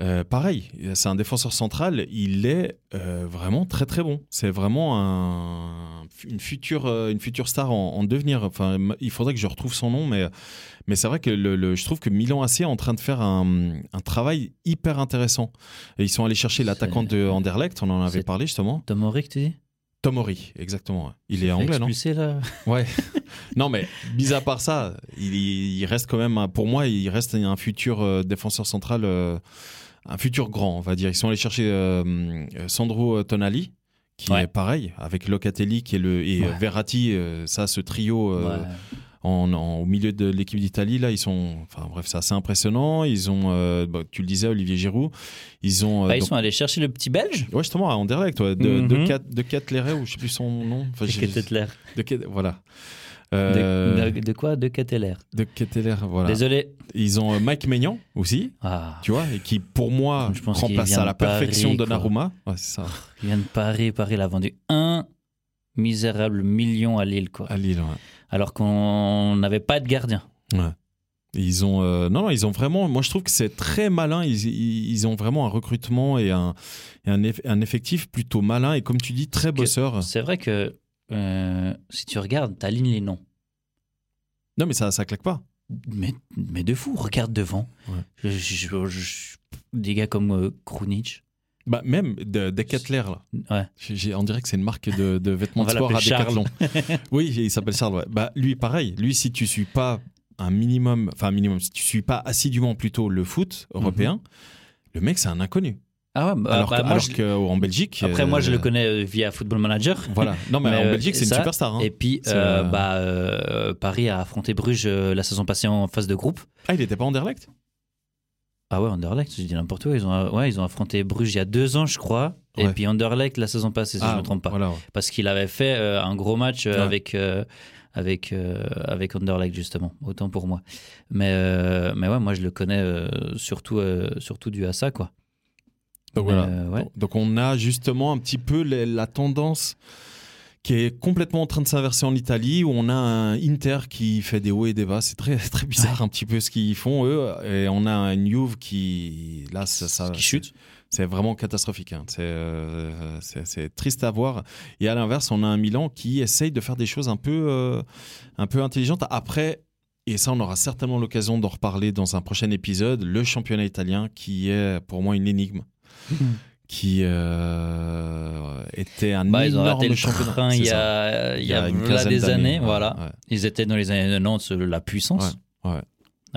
Euh, pareil, c'est un défenseur central, il est vraiment très très bon. C'est vraiment un, une, future, une future star en, devenir. Enfin, il faudrait que je retrouve son nom, mais, mais c'est vrai que le, je trouve que Milan AC est en train de faire un, un travail hyper intéressant. Et ils sont allés chercher l'attaquant de Anderlecht, on en avait parlé justement. Tomoric, tu dis? Tomori, exactement. Il est anglais, non là. Ouais. non, mais mis à part ça, il, reste quand même, pour moi, il reste un futur euh, défenseur central, euh, un futur grand, on va dire. Ils sont allés chercher euh, Sandro Tonali, qui est pareil, avec Locatelli qui est le, et Verratti, ça, ce trio au milieu de l'équipe d'Italie, là, ils sont. Enfin, bref, c'est assez impressionnant. Ils ont. Euh, bah, tu le disais, Olivier Giroud. Ils ont. Euh, bah, ils sont allés chercher le petit belge Ouais, justement, à Anderlecht, de, de, mhm. de, ou je sais plus son nom. Enfin, de De Voilà. Euh, de, quoi? De Ketteler. De Ketteler, voilà. Désolé. Ils ont Mike Maignan aussi, ah. tu vois, et qui pour moi je pense remplace à la perfection Donnarumma. Ouais, ça. Il vient de Paris, Paris l'a vendu un misérable million à Lille, quoi. À Lille, ouais alors qu'on n'avait pas de gardien. Ouais. Ils ont euh, non, non, ils ont vraiment. Moi, je trouve que c'est très malin. Ils, ils, ont vraiment un recrutement et un, un, un, effectif plutôt malin et comme tu dis très bosseur. C'est vrai que euh, si tu regardes, tu alignes les noms. Non, mais ça, ça claque pas. Mais, mais de fou, regarde devant. des gars comme euh, Krunic, bah, même de, Decathlon, là. Ouais. on dirait que c'est une marque de, de vêtements de sport à Decathlon. oui, il s'appelle Charles. Ouais. Bah, lui, pareil. Lui, si tu suis pas un minimum, enfin un minimum, si tu suis pas assidûment plutôt le foot européen, mhm. le mec, c'est un inconnu. Ah ouais, bah, alors, bah, qu'en Belgique. Après, moi, je le euh, connais euh, via Football Manager. Voilà. Non, mais, en Belgique, c'est une superstar. Hein. Et puis, euh, bah, Paris a affronté Bruges la saison passée en phase de groupe. Ah, il n'était pas en Anderlecht ah ouais, Anderlecht, je dis n'importe quoi. Ils ont, ouais, ils ont affronté Bruges il y a deux ans, je crois. Et puis Anderlecht la saison passée, si je ne ah, me trompe pas. Parce qu'il avait fait euh, un gros match euh, avec, euh, avec, avec Underleg, justement, autant pour moi. Mais, mais ouais, moi, je le connais surtout, surtout dû à ça, quoi. Donc, voilà. Donc, on a justement un petit peu la tendance qui est complètement en train de s'inverser en Italie, où on a un Inter qui fait des hauts et des bas. C'est très, très bizarre un petit peu ce qu'ils font, eux. Et on a un Juve qui, là, ça, qui chute. C'est vraiment catastrophique. Hein. Euh, c'est triste à voir. Et à l'inverse, on a un Milan qui essaye de faire des choses un peu, euh, un peu intelligentes. Après, et ça, on aura certainement l'occasion d'en reparler dans un prochain épisode, le championnat italien qui est pour moi une énigme. Qui euh, était un bah, ils ont raté le championnat. il y a, il y a, des années, voilà. Ils étaient dans les années 90 la puissance. Ouais,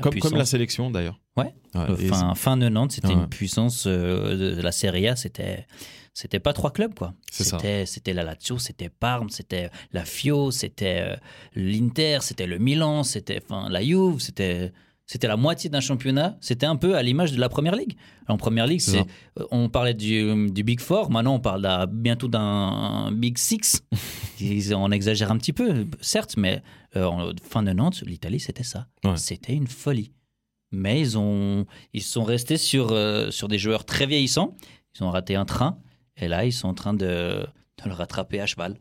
comme, comme la sélection d'ailleurs. Ouais. fin, fin 90, c'était une puissance euh, de la Serie A, c'était c'était pas trois clubs quoi. C'était c'était la Lazio, c'était Parme, c'était la Fio, c'était euh, l'Inter, c'était le Milan, c'était enfin la Juve, c'était c'était la moitié d'un championnat. C'était un peu à l'image de la première ligue. En première ligue, c'est, euh, on parlait du, Big Four. Maintenant, on parle bientôt d'un Big Six. on exagère un petit peu, certes, mais euh, en fin de Nantes, l'Italie, c'était ça. C'était une folie. Mais ils, ont, ils sont restés sur, euh, sur des joueurs très vieillissants. Ils ont raté un train. Et là, ils sont en train de, de le rattraper à cheval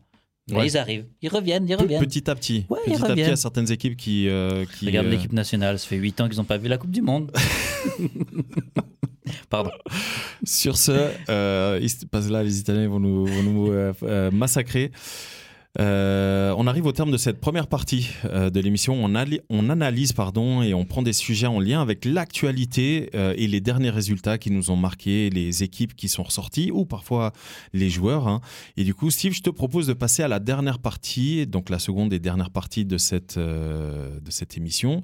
ils arrivent, ils reviennent, ils reviennent. Petit à petit. petit à petit, il y a certaines équipes qui. Euh, qui Regarde euh, l'équipe nationale, ça fait 8 ans qu'ils n'ont pas vu la Coupe du Monde. Pardon. Sur ce, euh, là, les Italiens vont nous, vont nous euh, massacrer. Euh, on arrive au terme de cette première partie euh, de l'émission. On, on, analyse pardon, et on prend des sujets en lien avec l'actualité euh, et les derniers résultats qui nous ont marqué, les équipes qui sont ressorties ou parfois les joueurs. Hein. Et du coup, Steve, je te propose de passer à la dernière partie, donc la seconde et dernière partie de cette, de cette émission,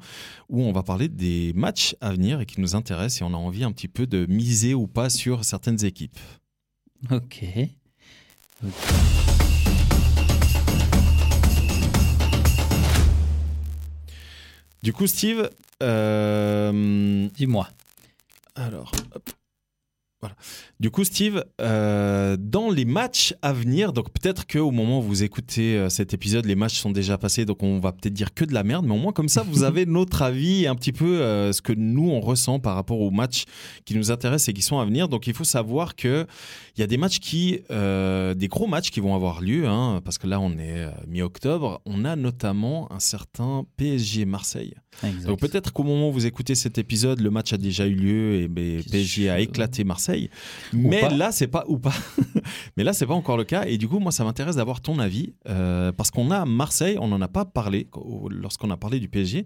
où on va parler des matchs à venir et qui nous intéressent et on a envie un petit peu de miser ou pas sur certaines équipes. Ok. Du coup, Steve. Euh, Dis-moi. Alors, Voilà. Du coup, Steve, euh, dans les matchs à venir, donc peut-être qu'au moment où vous écoutez euh, cet épisode, les matchs sont déjà passés, donc on va peut-être dire que de la merde, mais au moins comme ça, vous avez notre avis et un petit peu ce que nous on ressent par rapport aux matchs qui nous intéressent et qui sont à venir. Donc il faut savoir que il y a des matchs qui, euh, des gros matchs qui vont avoir lieu, hein, parce que là on est euh, mi-octobre. On a notamment un certain PSG Marseille. Donc peut-être qu'au moment où vous écoutez cet épisode, le match a déjà eu lieu et ben, PSG a éclaté Marseille. Mais là c'est pas ou pas. Mais là c'est pas encore le cas. Et du coup moi ça m'intéresse d'avoir ton avis euh, parce qu'on a Marseille, on n'en a pas parlé lorsqu'on a parlé du PSG,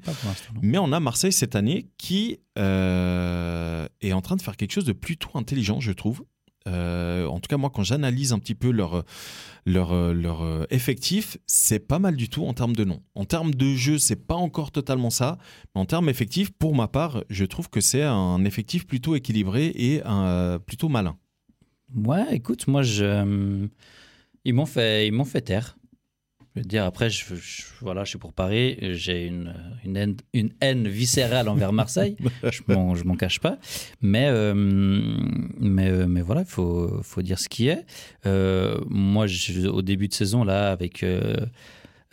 mais on a Marseille cette année qui est en train de faire quelque chose de plutôt intelligent, je trouve. Euh, en tout cas, moi, quand j'analyse un petit peu leur, leur, leur euh, effectif, c'est pas mal du tout en termes de nom. En termes de jeu, c'est pas encore totalement ça, mais en termes effectifs, pour ma part, je trouve que c'est un effectif plutôt équilibré et plutôt malin. Ouais, écoute, moi, je... ils m'ont fait, ils m'ont fait taire. Je veux dire, après, je, voilà, je suis pour Paris, j'ai une, une, haine, une haine viscérale envers Marseille, je m'en, m'en cache pas. Mais, euh, mais, euh, mais voilà, il faut, faut dire ce qui est. Euh, moi, au début de saison, là, avec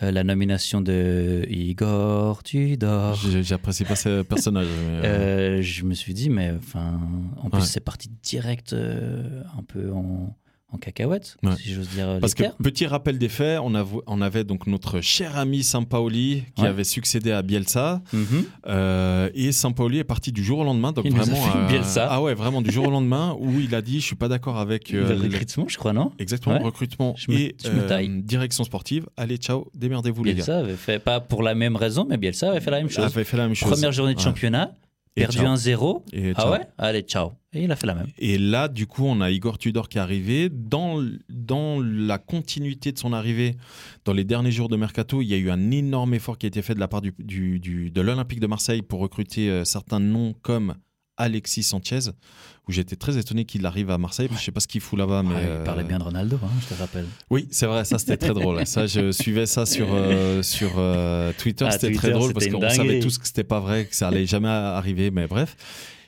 la nomination de Igor Tudor. J'apprécie pas ce personnage. je me suis dit, mais enfin, en plus, c'est parti direct un peu en en cacahuète, si j'ose dire. Parce que petit rappel des faits, on, on, avait donc notre cher ami Sampaoli qui avait succédé à Bielsa, mm euh, et Sampaoli est parti du jour au lendemain, donc vraiment euh, Bielsa. ah ouais, vraiment du jour au lendemain où il a dit je suis pas d'accord avec euh, le recrutement, je crois non? Exactement, recrutement et euh, direction sportive. Allez, ciao, démerdez-vous les gars. Bielsa avait fait pas pour la même raison, mais Bielsa avait fait la même chose. Avait fait la même chose. Première journée de championnat, perdu un 0 Ah ouais Allez, ciao. Et il a fait la même. Et là, du coup, on a Igor Tudor qui est arrivé. Dans, dans la continuité de son arrivée, dans les derniers jours de Mercato, il y a eu un énorme effort qui a été fait de la part du, du, de l'Olympique de Marseille pour recruter euh, certains noms comme Alexis Sanchez, où j'étais très étonné qu'il arrive à Marseille. Je Je sais pas ce qu'il fout là-bas, mais il parlait bien de Ronaldo, hein, je te rappelle. Oui, c'est vrai, ça c'était très drôle. Ça, je suivais ça sur euh, sur euh, Twitter, ah, c'était très drôle parce qu'on savait tous que c'était pas vrai, que ça allait jamais arriver, mais bref.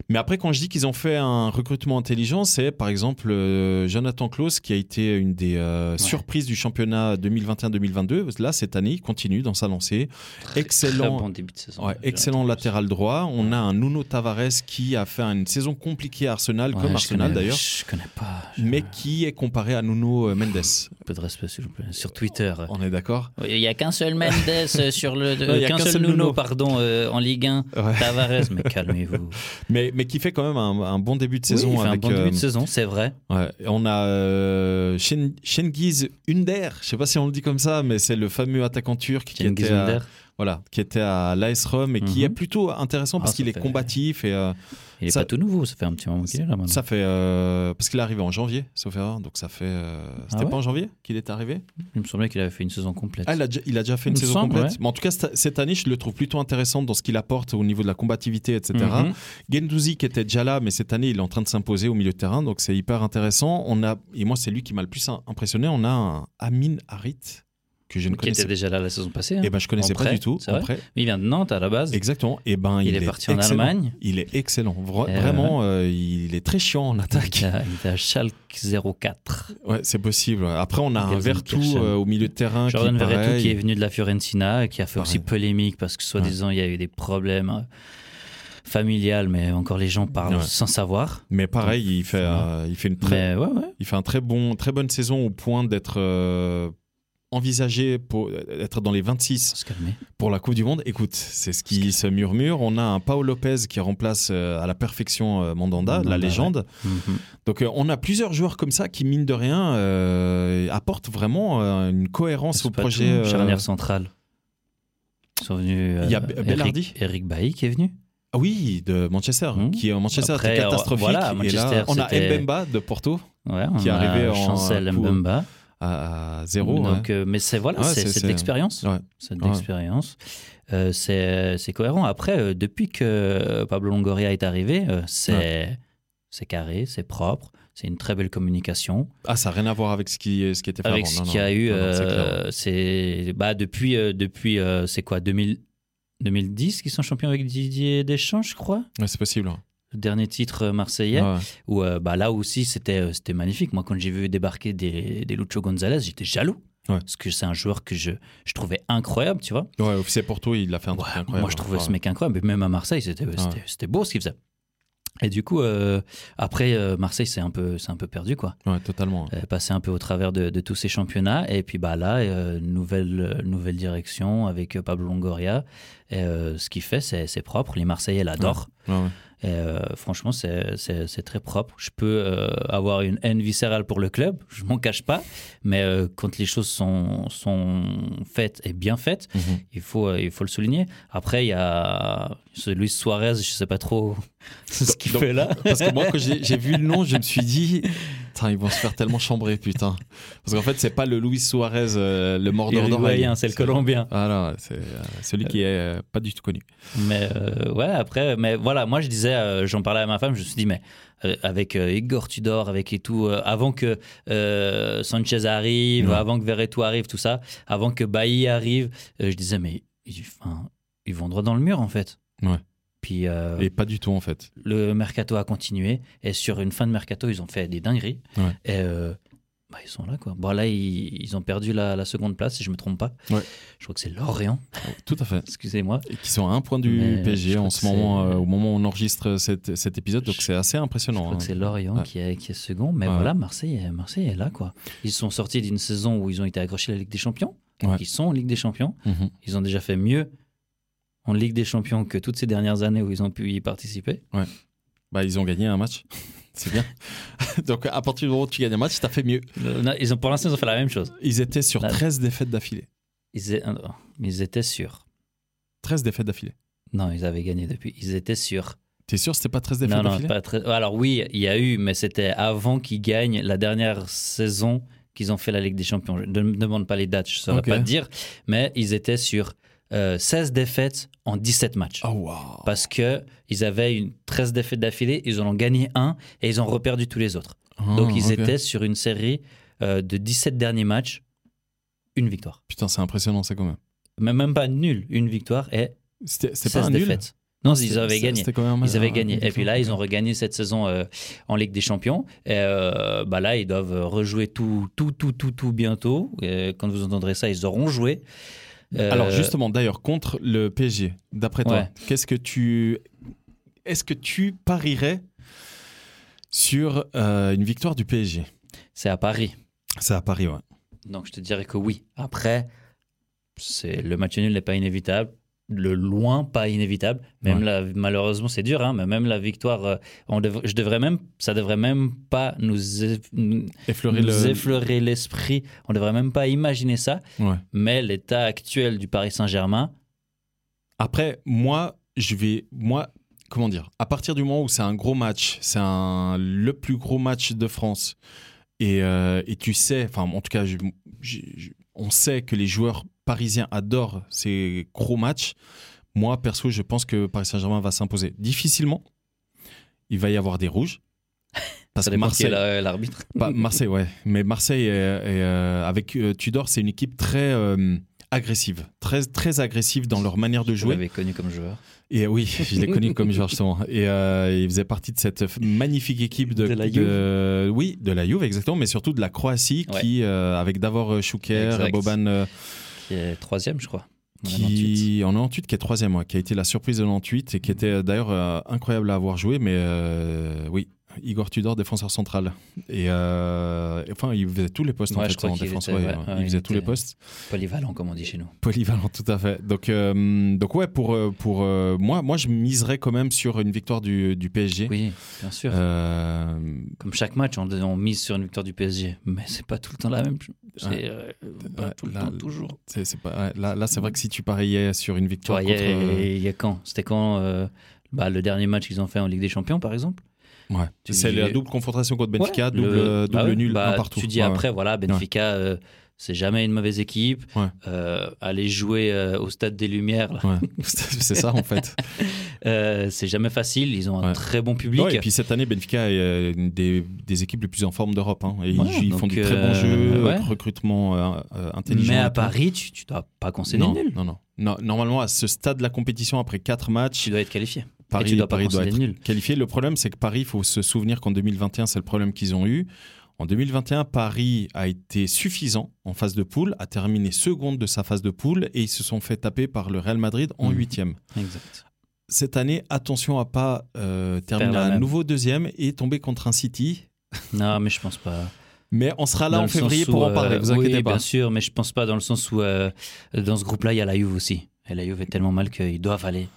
Mais après, quand je dis qu'ils ont fait un recrutement intelligent, c'est par exemple euh, Jonathan Klaus qui a été une des euh, surprises du championnat 2021-2022. Là, cette année, il continue dans sa lancée. Excellent, bon début de saison, excellent latéral droit. On a un Nuno Tavares qui a fait une saison compliquée à Arsenal, comme Arsenal d'ailleurs. Je connais pas. Mais qui est comparé à Nuno Mendes. Un peu de respect, s'il vous plaît. Sur Twitter. On est d'accord Il n'y a qu'un seul Mendes sur le. qu'un seul, Nuno, pardon, en Ligue 1. Tavares, mais calmez-vous. Mais mais qui fait quand même un, bon début de saison. un bon début de euh, saison, c'est vrai. On a euh, Shengiz Under, je sais pas si on le dit comme ça, mais c'est le fameux attaquant turc qui était, à, voilà, qui était à l'AS Rome et qui est mhm. plutôt intéressant parce ah, qu'il est combatif et euh, il n'est pas tout nouveau, ça fait un petit moment qu'il est là maintenant. Ça fait. Euh, parce qu'il est arrivé en janvier, sauf erreur. Donc ça fait. Euh, ah c'était pas en janvier qu'il est arrivé? Il me semblait qu'il avait fait une saison complète. Ah, il a déjà, il a déjà fait une saison complète. Mais en tout cas, cette année, je le trouve plutôt intéressant dans ce qu'il apporte au niveau de la combativité, etc. Mm Gendouzi qui était déjà là, mais cette année, il est en train de s'imposer au milieu de terrain. Donc c'est hyper intéressant. On a, et moi, c'est lui qui m'a le plus impressionné. On a un Amin Harit que je ne qui était déjà là la saison passée. Hein. Eh ben, je connaissais pas du tout. Après. Il vient de Nantes à la base. Exactement. Et eh ben, il, est, parti en Allemagne. Il est excellent. vraiment, euh, il est très chiant en attaque. Il, était à Schalke 04. Ouais, c'est possible. Après, on a un Vertu euh, au milieu de terrain. Jordan Vertu qui est venu de la Fiorentina et qui a fait aussi polémique parce que soi-disant il y a eu des problèmes euh, familiales, mais encore les gens parlent sans savoir. Mais pareil, il fait, il fait une très, il fait un très bon, très bonne saison au point d'être envisager pour être dans les 26 pour la Coupe du Monde, écoute, c'est ce qui se murmure. On a un Paolo Lopez qui remplace euh, à la perfection euh, Mandanda, la légende. Mhm. Donc euh, on a plusieurs joueurs comme ça qui, mine de rien, apportent vraiment une cohérence au projet. Charnière centrale? Ils sont venus. Il y a Bellardi. Eric, Bailly qui est venu. Ah oui, de Manchester, mhm. qui est Manchester Après, catastrophique. et là, on a Mbemba de Porto qui est arrivé en Chancel Mbemba à, zéro. Donc, euh, mais c'est voilà, c'est cette expérience. Cette expérience. Euh, c'est cohérent. Après, euh, depuis que Pablo Longoria est arrivé, c'est c'est carré, c'est propre. C'est une très belle communication. Ah, ça n'a rien à voir avec ce qui, ce qui était fait Avec ce qu'il y a eu, c'est bah, depuis, depuis c'est quoi, 2000, 2010 qu'ils sont champions avec Didier Deschamps, je crois? Ouais, c'est possible dernier titre euh, marseillais, où euh, bah, là aussi c'était euh, c'était magnifique. Moi, quand j'ai vu débarquer des, des Lucho Gonzalez, j'étais jaloux. Parce que c'est un joueur que je, je trouvais incroyable, tu vois. Ouais, c'est pour toi, il a fait un truc incroyable. Moi, je trouvais ce mec incroyable. Même à Marseille, c'était c'était beau ce qu'il faisait. Et du coup, après, Marseille, c'est un, peu, un peu perdu, quoi. Ouais, totalement. passé un peu au travers de, de, tous ces championnats. Et puis bah, là, nouvelle, nouvelle direction avec Pablo Longoria. Et, ce qu'il fait, c'est propre. Les Marseillais l'adorent. Ouais. Euh, franchement, c'est très propre. Je peux euh, avoir une haine viscérale pour le club, je m'en cache pas, mais euh, quand les choses sont, sont faites et bien faites, mhm. il, faut, il faut le souligner. Après, il y a Luis Suarez, je sais pas trop ce qu'il fait là. Parce que moi, quand j'ai vu le nom, je me suis dit, ils vont se faire tellement chambrer, putain. Parce qu'en fait, c'est pas le Luis Suarez, le mordeur d'oreille. c'est le Colombien. Voilà, c'est celui qui est pas du tout connu. Mais ouais, après, mais voilà, moi je disais euh, j'en parlais à ma femme, je me suis dit, mais euh, avec euh, Igor Tudor, avec et tout, avant que Sanchez arrive, avant que Verretou arrive, tout ça, avant que Bailly arrive, je disais, mais ils vont droit dans le mur en fait. Ouais. Puis, et pas du tout en fait. Le mercato a continué et sur une fin de mercato, ils ont fait des dingueries. Ouais. Et bah, ils sont là, quoi. Bon, là, ils, ont perdu la, seconde place, si je me trompe pas. Ouais. Je crois que c'est Lorient. Tout à fait. Excusez-moi. Et qui sont à un point du PSG en ce moment, euh, au moment où on enregistre cet, épisode. Donc, c'est assez impressionnant. Je crois que hein. c'est Lorient qui, est, qui est second. Mais voilà, Marseille, Marseille est là, quoi. Ils sont sortis d'une saison où ils ont été accrochés à la Ligue des Champions. ils sont en Ligue des Champions. Mhm. Ils ont déjà fait mieux en Ligue des Champions que toutes ces dernières années où ils ont pu y participer. Ouais. Bah, ils ont gagné un match. C'est bien. Donc, à partir du moment où tu gagnes un match, tu as fait mieux. Ils ont, pour l'instant, ils ont fait la même chose. Ils étaient sur 13 défaites d'affilée. Ils, ils étaient sûrs. 13 défaites d'affilée. Non, ils avaient gagné depuis. Ils étaient sûrs. T'es sûr c'était pas 13 défaites d'affilée Non, pas 13... Alors oui, il y a eu, mais c'était avant qu'ils gagnent la dernière saison qu'ils ont fait la Ligue des Champions. Je ne me demande pas les dates, je ne saurais pas te dire. Mais ils étaient sur 16 euh, défaites en 17 matchs. Oh, Parce que ils avaient une 13 défaites d'affilée, ils en ont gagné un et ils ont reperdu tous les autres. Ah, Donc ils étaient sur une série euh, de 17 derniers matchs, une victoire. Putain, c'est impressionnant ça quand même. Mais même pas nul, une victoire et c'est pas un défaites. Non, ils avaient gagné. ils avaient gagné. Et puis là, ils ont regagné cette saison euh, en Ligue des Champions. Et euh, bah là, ils doivent rejouer tout, tout, tout, tout, tout bientôt. Et quand vous entendrez ça, ils auront joué. Euh, Alors justement, d'ailleurs, contre le PSG, d'après toi, qu'est-ce que tu, est-ce que tu parierais sur une victoire du PSG C'est à Paris. C'est à Paris, ouais. Donc je te dirais que oui. Après, c'est le match nul n'est pas inévitable le loin pas inévitable. Même malheureusement, c'est dur, hein, mais même la victoire, euh, on je devrais même, ça devrait même pas nous, effleurer, l'esprit. On devrait même pas imaginer ça. Mais l'état actuel du Paris Saint-Germain. Après, moi, je vais, moi, comment dire, à partir du moment où c'est un gros match, c'est le plus gros match de France, et, euh, tu sais, enfin, en tout cas, on sait que les joueurs Parisien adore ces gros matchs. Moi, perso, je pense que Paris Saint-Germain va s'imposer difficilement. Il va y avoir des rouges. Parce que Marseille, l'arbitre. Marseille, ouais. Mais Marseille, euh, avec euh, Tudor, c'est une équipe très euh, agressive, très très agressive dans leur manière de jouer. Je l'avais connu comme joueur. Et oui, je l'ai connu comme joueur justement. Et il faisait partie de cette magnifique équipe de, la Juve. oui, de la Juve exactement, mais surtout de la Croatie qui, avec Davor Schuker, Boban qui est troisième, je crois. Qui, en 98, qui est troisième, qui a été la surprise de 98 et qui était euh, d'ailleurs euh, incroyable à avoir joué, mais euh, oui, Igor Tudor, défenseur central. Et enfin, il faisait tous les postes en fait en défense. il, faisait tous les postes. Polyvalent, comme on dit chez nous. Polyvalent, tout à fait. Donc, donc ouais, pour, pour moi, moi, je miserais quand même sur une victoire du, du PSG. Oui, bien sûr. Comme chaque match, on, on, mise sur une victoire du PSG, mais c'est pas tout le temps la même. C'est euh, tout le temps, toujours. Pas, là, là c'est vrai que si tu pariais sur une victoire. Il y, y, a quand? C'était quand euh, bah, le dernier match qu'ils ont fait en Ligue des Champions, par exemple? Ouais. C'est la double confrontation contre Benfica, double, double bah nul, bah, partout. Tu dis après, voilà, Benfica. Euh, c'est jamais une mauvaise équipe. Euh, aller jouer euh, au Stade des Lumières, c'est ça en fait. euh, c'est jamais facile. Ils ont un très bon public. et puis cette année, Benfica est euh, une des, des équipes les plus en forme d'Europe. Hein. Et ils, font du très bon jeu, recrutement intelligent. Mais à Paris, tu, tu dois pas concéder nul. Non, non, non. Normalement, à ce stade de la compétition, après 4 matchs, tu dois être qualifié. Paris, dois, Paris doit être nul. qualifié. Le problème, c'est que Paris, il faut se souvenir qu'en 2021, c'est le problème qu'ils ont eu. En 2021, Paris a été suffisant en phase de poule, a terminé seconde de sa phase de poule et ils se sont fait taper par le Real Madrid en mhm. huitième. Exact. Cette année, attention à pas euh, terminer un nouveau deuxième et tomber contre un City. Non, mais je pense pas. Mais on sera là en février pour en parler, vous inquiétez pas. bien sûr, mais je pense pas dans le sens où euh, dans ce groupe-là, il y a la Juve aussi. Et la Juve est tellement mal qu'ils doivent aller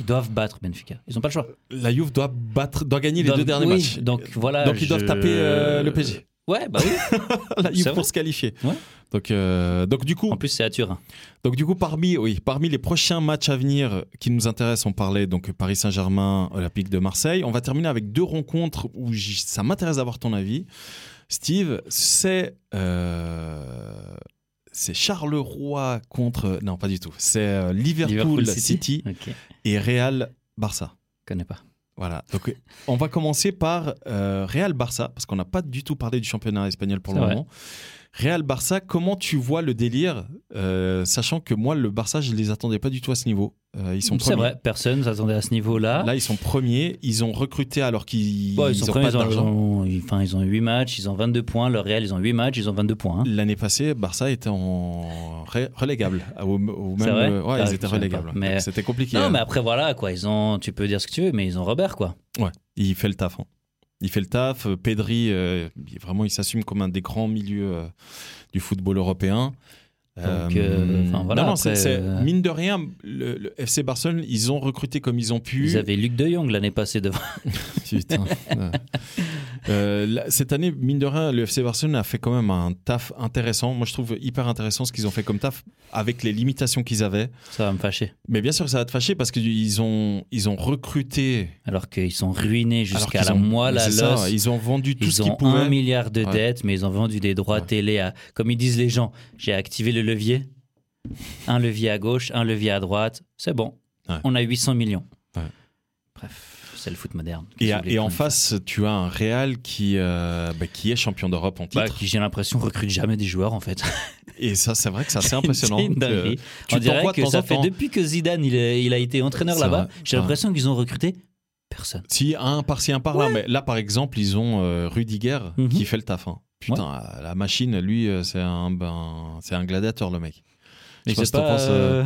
ils doivent battre Benfica. Ils n'ont pas le choix. La Juve doit battre, doit gagner les deux derniers matchs. Donc voilà. Donc ils doivent taper euh, le PSG. Ouais, bah oui. la Juve pour se qualifier. Ouais. Donc, euh, donc du coup. En plus, c'est à Turin. Donc du coup, parmi, oui, parmi les prochains matchs à venir qui nous intéressent, on parlait donc Paris Saint-Germain, Olympique de Marseille. On va terminer avec deux rencontres où ça m'intéresse d'avoir ton avis. Steve, c'est euh, c'est Charleroi contre non pas du tout. C'est Liverpool, City, et Real Barça. Je connais pas. Voilà, donc on va commencer par euh, Real Barça, parce qu'on n'a pas du tout parlé du championnat espagnol pour le moment. Real Barça, comment tu vois le délire, euh, sachant que moi, le Barça, je ne les attendais pas du tout à ce niveau. Euh, ils sont C'est vrai, personne ne s'attendait à ce niveau-là. Là, ils sont premiers, ils ont recruté alors qu'ils n'ont pas d'argent. Ils, enfin, ils ont 8 matchs, ils ont 22 points. Le Real, ils ont 8 matchs, ils ont 22 points. Hein. L'année passée, Barça était en relégable. Au, même, vrai ouais, ils ah, étaient relégables. Mais... C'était compliqué. Non, hein. mais après, voilà, quoi. Ils ont, tu peux dire ce que tu veux, mais ils ont Robert, quoi. Ouais, il fait le taf. Hein. Il fait le taf. Pedri, euh, vraiment, il s'assume comme un des grands milieux euh, du football européen. Donc, euh, voilà, non, non, mine de rien, le, FC Barcelone, ils ont recruté comme ils ont pu. Ils avaient Luc de Jong l'année passée devant. Putain. Euh, cette année, mine de rien, le FC Barcelone a fait quand même un taf intéressant. Moi, je trouve hyper intéressant ce qu'ils ont fait comme taf avec les limitations qu'ils avaient. Ça va me fâcher. Mais bien sûr, ça va te fâcher parce qu'ils ont, ils ont recruté. Alors qu'ils sont ruinés jusqu'à la moelle à l'os. Ils ont vendu tout ils ce qu'ils pouvaient. Ils ont un milliard de dettes, mais ils ont vendu des droits télé à. Comme ils disent les gens, j'ai activé le levier. Un levier à gauche, un levier à droite. C'est bon. On a 800 millions. bref, c'est le foot moderne. Et, et en face, tu as un Real qui, euh, bah, qui est champion d'Europe en bah, titre. qui, j'ai l'impression, recrute jamais des joueurs, en fait. Et ça, c'est vrai que c'est assez impressionnant. que, On dirait que ça fait depuis que Zidane il a, il a été entraîneur là-bas, j'ai l'impression qu'ils ont recruté personne. Si, un par-ci, un par-là. Mais là, par exemple, ils ont euh, Rudiger mhm. qui fait le taf. Hein. Putain, la machine, lui, euh, c'est un, ben, un gladiateur, le mec. Je pas, euh,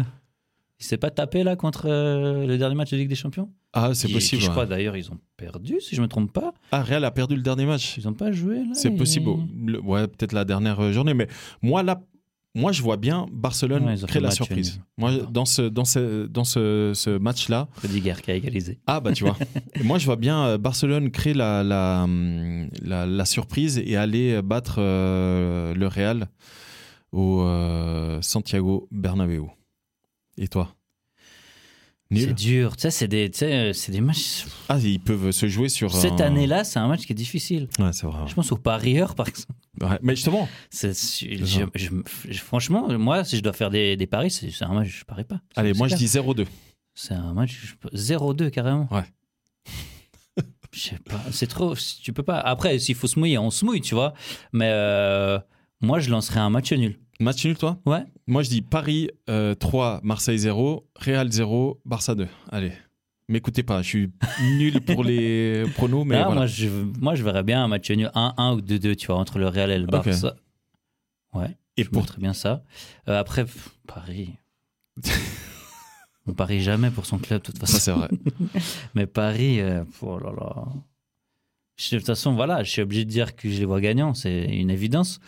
il s'est pas tapé là contre le dernier match de Ligue des Champions? Ah, c'est possible. je crois d'ailleurs, ils ont perdu, si je me trompe pas. Ah, Real a perdu le dernier match. Ils ont pas joué là. C'est possible. Ouais, peut-être la dernière journée. Mais moi, là, moi, je vois bien Barcelone créer la surprise. Moi, dans ce, dans ce, dans ce, ce match-là. Rudiger qui a égalisé. Ah, bah, tu vois. moi, je vois bien euh, Barcelone créer la, la, la, surprise et aller battre euh, le Real au euh, Santiago Bernabéu. Et toi? C'est dur. Tu sais, c'est des, c'est des matchs. Ah, ils peuvent se jouer sur. Cette année-là, c'est un match qui est difficile. Ouais, c'est vrai. Je pense au parieur, par exemple. Ouais, mais justement. franchement, moi, si je dois faire des, des paris, c'est un match, je parie pas. Allez, moi, je dis 0-2. C'est un match 0-2 carrément. Ouais. Je sais pas. C'est trop. Tu peux pas. Après, s'il faut se mouiller, on se mouille, tu vois. Mais euh, moi, je lancerais un match nul. Match nul, toi? Ouais. Moi, je dis Paris 3, euh, Marseille 0, Real 0, Barça 2. Allez. M'écoutez pas, je suis nul pour les pronos, mais moi, je, moi, je verrais bien un match nul 1-1 ou 2-2, tu vois, entre le Real et le Barça. Ouais. Et je pour très bien ça. Euh, après, Paris. On parie jamais pour son club, de toute façon. Ça, c'est vrai. mais Paris, euh, oh là là de toute façon, voilà, je suis obligé de dire que je les vois gagnants, c'est une évidence.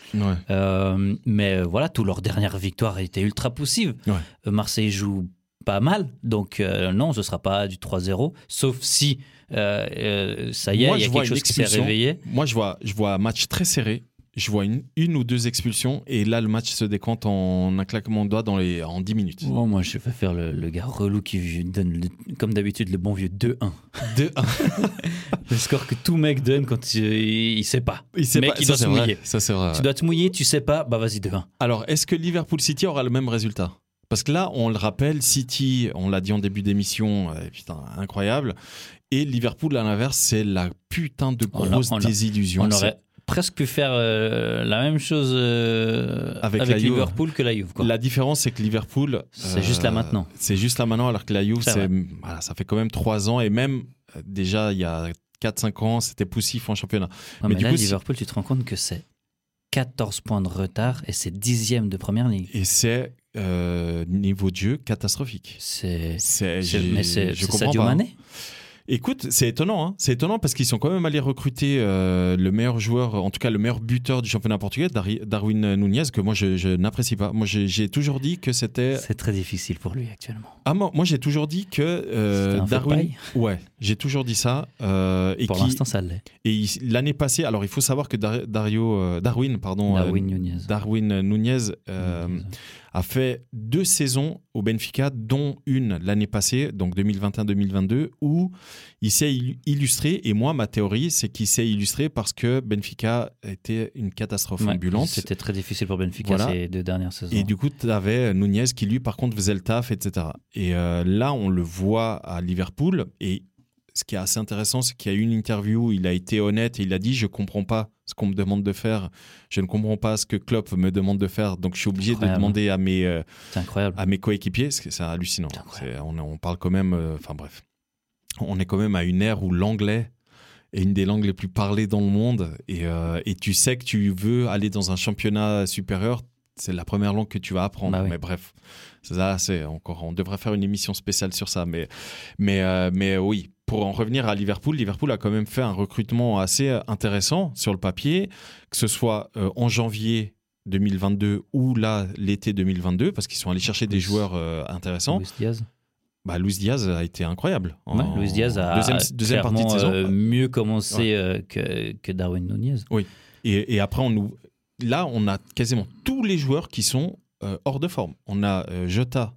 Euh, mais euh, voilà, toutes leurs dernières victoires étaient ultra poussives. Euh, Marseille joue pas mal, donc non, ce sera pas du 3-0, sauf si ça y est, il y a quelque chose qui s'est réveillé. Moi, je vois, je vois un match très serré je vois une, une, ou deux expulsions et là le match se décante en un claquement de doigts dans les, en 10 minutes. Oh, moi je vais faire le, gars relou qui donne comme d'habitude le bon vieux 2-1. 2-1. le score que tout mec donne quand il, il sait pas. Il sait mec, pas. Il doit se mouiller. Ça c'est vrai. Tu dois te mouiller, tu sais pas, bah vas-y 2-1. Alors est-ce que Liverpool City aura le même résultat? Parce que là, on le rappelle, City, on l'a dit en début d'émission, euh, putain, incroyable. Et Liverpool, à l'inverse, c'est la putain de grosse désillusion. On aurait, presque pu faire euh, la même chose euh, avec, Liverpool que la Juve. La différence, c'est que Liverpool. C'est juste là euh, maintenant. C'est juste là maintenant, alors que la Juve, voilà, ça fait quand même 3 ans et même déjà il y a 4-5 ans, c'était poussif en championnat. mais, du là, coup, Liverpool, tu te rends compte que c'est 14 points de retard et c'est dixième de première ligue. Et c'est niveau de jeu catastrophique. C'est. Mais c'est Sadio Mané Écoute, c'est étonnant. Hein. c'est étonnant parce qu'ils sont quand même allés recruter euh, le meilleur joueur, en tout cas le meilleur buteur du championnat portugais, Darwin Nunez, que moi je, n'apprécie pas. Moi j'ai toujours dit que c'était. C'est très difficile pour lui actuellement. Ah moi, moi j'ai toujours dit que euh, Darwin. Ouais, j'ai toujours dit ça. Euh, et pour l'instant ça l'est. Et l'année passée, alors il faut savoir que Dario, Darwin, pardon, Darwin Nunez. Darwin Nunez a fait deux saisons au Benfica, dont une l'année passée, donc 2021-2022, où il s'est illustré. Et moi, ma théorie, c'est qu'il s'est illustré parce que Benfica était une catastrophe ambulante. C'était très difficile pour Benfica ces deux dernières saisons. Et du coup, tu avais Nunez qui, lui, par contre, faisait le taf, etc. Et euh, là, on le voit à Liverpool. Et ce qui est assez intéressant, c'est qu'il y a eu une interview, il a été honnête et il a dit Je comprends pas ce qu'on me demande de faire, je ne comprends pas ce que Klopp me demande de faire, donc je suis obligé de demander à mes, euh, à mes coéquipiers, c'est hallucinant. on, on, parle quand même, euh, enfin bref, on est quand même à une ère où l'anglais est une des langues les plus parlées dans le monde et, euh, et tu sais que tu veux aller dans un championnat supérieur, c'est la première langue que tu vas apprendre. Bah mais bref, ça, c'est encore. On devrait faire une émission spéciale sur ça. Mais, mais, mais oui, pour en revenir à Liverpool, Liverpool a quand même fait un recrutement assez intéressant sur le papier, que ce soit euh, en janvier 2022 ou là l'été 2022, parce qu'ils sont allés chercher des joueurs euh, intéressants. Luis Diaz. Bah, Luis Diaz a été incroyable. Luis Diaz a deuxième, deuxième partie de saison. Euh, mieux commencé que, que, Darwin Nunez. Oui. Et, et, après, on nous, là, on a quasiment tous les joueurs qui sont hors de forme. On a Jota,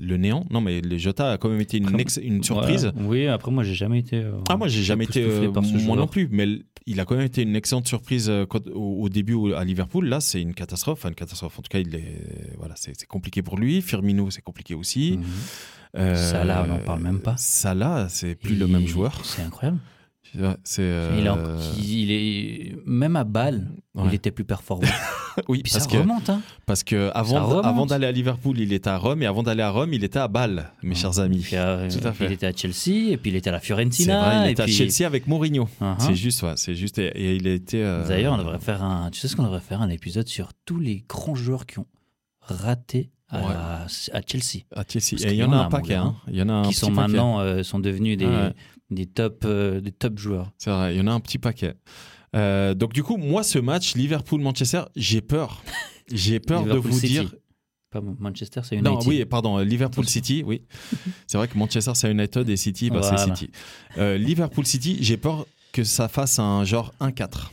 le néant. Non, mais les Jota a quand même été une, une surprise. oui, après, moi, j'ai jamais été. Euh, ah, moi, j'ai jamais été. Euh, moi non plus, mais il a quand même été une excellente surprise euh, au, début à Liverpool. Là, c'est une catastrophe. Enfin, une catastrophe. En tout cas, il est, voilà, c'est compliqué pour lui. Firmino, c'est compliqué aussi. Mhm. Salah, on n'en parle même pas. Salah, c'est plus le même joueur. C'est incroyable. C'est, il, est, même à balle, il était plus performant. oui, Puis parce ça que, remonte. Hein. Parce que avant, avant d'aller à Liverpool, il était à Rome, et avant d'aller à Rome, il était à Bâle, mes chers amis. Tout à fait. Il était à Chelsea, et puis il était à la Fiorentina. Vrai, il était à Chelsea avec Mourinho. Uh-huh. C'est juste, ouais, c'est juste. Et, il a été. Euh, D'ailleurs, on devrait faire un. Tu sais ce qu'on devrait faire un épisode sur tous les grands joueurs qui ont raté à, à, Chelsea. À Chelsea. Et il y en a un paquet. Hein. Il y en a un qui sont maintenant euh, sont devenus des, des top euh, des top joueurs. C'est vrai. Il y en a un petit paquet. Euh, donc du coup, moi, ce match Liverpool-Manchester, j'ai peur. J'ai peur de vous dire. Pas Manchester, c'est United. Non, oui, pardon, Liverpool City, oui. C'est vrai que Manchester, c'est United et City, bah, c'est City. Liverpool City, j'ai peur que ça fasse un genre 1-4.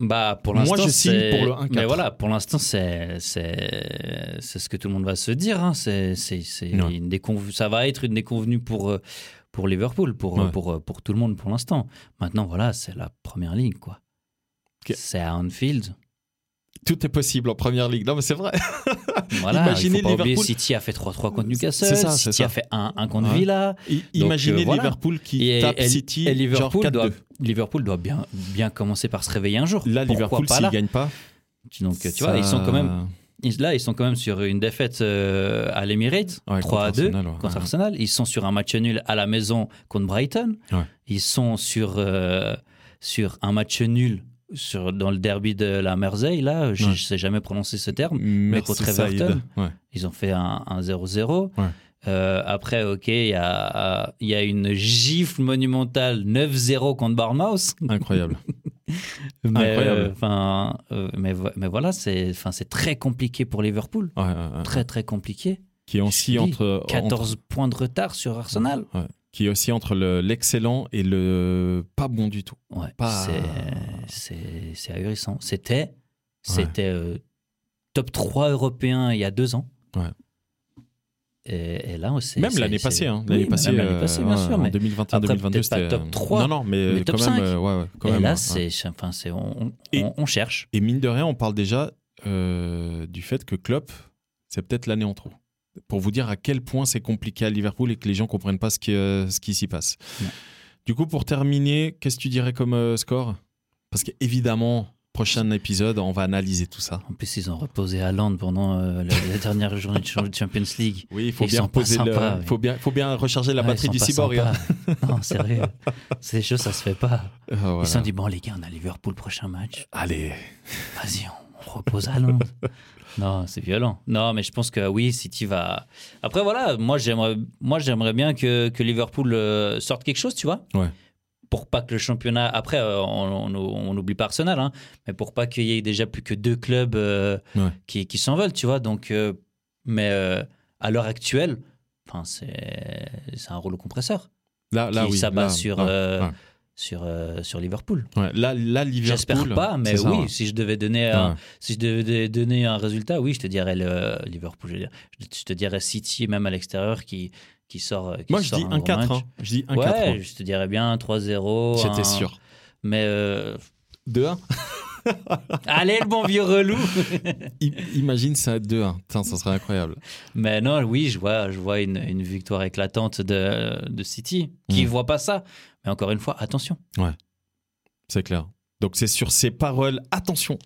Bah, pour l'instant, Moi, je signe pour le 1-4. Mais voilà, pour l'instant, c'est ce que tout le monde va se dire. Hein. C'est une déconvenue. Ça va être une déconvenue pour, euh, pour Liverpool, pour, pour, pour, tout le monde pour l'instant. Maintenant, voilà, c'est la première ligue, quoi. C'est à Anfield. Tout est possible en première ligue. Non, mais c'est vrai. Voilà, imaginez il faut pas Liverpool. City a fait 3-3 contre Newcastle. Ça, City a fait 1-1 contre Villa. imaginez euh, Liverpool qui et, tape City. Et Liverpool, genre doit, Liverpool doit bien, bien commencer par se réveiller un jour. Là, Pourquoi Liverpool, s'il ne gagne pas. Donc, tu vois, ils sont quand même. Là, ils sont quand même sur une défaite euh, à l'Emirates, 3 à 2 contre Arsenal. Ils sont sur un match nul à la maison contre Brighton. Ils sont sur, euh, sur un match nul sur, dans le derby de la Mersey, là, je ne sais jamais prononcer ce terme, mais contre Everton, ils ont fait un 0-0. Euh, après, ok, il y a, y a une gifle monumentale 9-0 contre Bournemouth. Incroyable. mais, Incroyable. Euh, euh, mais, mais, voilà, c'est très compliqué pour Liverpool. très, très compliqué. Qui est aussi entre. 14 points de retard sur Arsenal qui est aussi entre l'excellent et le pas bon du tout. Ouais, c'est ahurissant. C'était c'était euh, top 3 européen il y a deux ans. Ouais. Et, là, c'est. Même l'année passée, hein. L'année passée, euh, passée, bien sûr. En 2021-2022, c'était. pas top 3. Non, non, mais, mais top quand 5. même. Euh, ouais, quand et même, là, c'est, enfin, on, on, on, cherche. Et mine de rien, on parle déjà du fait que Klopp, c'est peut-être l'année en trop pour vous dire à quel point c'est compliqué à Liverpool et que les gens comprennent pas ce qui, euh, ce qui s'y passe. Du coup, pour terminer, qu'est-ce que tu dirais comme euh, score? Parce qu'évidemment, prochain épisode, on va analyser tout ça. En plus, ils ont reposé à Land pendant euh, la, dernière journée de Champions League. Oui, il faut bien reposer le, faut bien, faut bien recharger la batterie du cyborg. Hein. non, sérieux, ces choses, ça se fait pas. Ah, ils se sont dit bon les gars, on a Liverpool prochain match. Allez, vas-y, on, repose à Londres. Non, c'est violent. Non, mais je pense que oui, City va. Après, voilà, moi j'aimerais, moi j'aimerais bien que, que Liverpool euh, sorte quelque chose, tu vois. Ouais. Pour pas que le championnat. Après, euh, on, on, oublie pas Arsenal, hein, mais pour pas qu'il y ait déjà plus que deux clubs euh, qui, qui s'envolent, tu vois. Donc, mais à l'heure actuelle, c'est, c'est un rouleau compresseur. Là, là, qui oui. s'abat sur sur, euh, sur Liverpool. Ouais, là, là, Liverpool. J'espère pas, mais oui, si je devais donner un, si je devais donner un résultat, oui, je te dirais le Liverpool. Je, je te dirais City, même à l'extérieur, qui, qui sort. Qui Moi, je dis 1-4. Hein. Je dis 1-4. Ouais, hein. je te dirais bien 3-0. J'étais sûr. Mais. Euh... 2-1 Allez, le bon vieux relou Imagine ça 2-1. Ça serait incroyable. Mais non, oui, je vois, je vois une, une victoire éclatante de, de City. Qui ne mm. voit pas ça mais encore une fois, attention. Ouais, c'est clair. Donc c'est sur ces paroles, attention,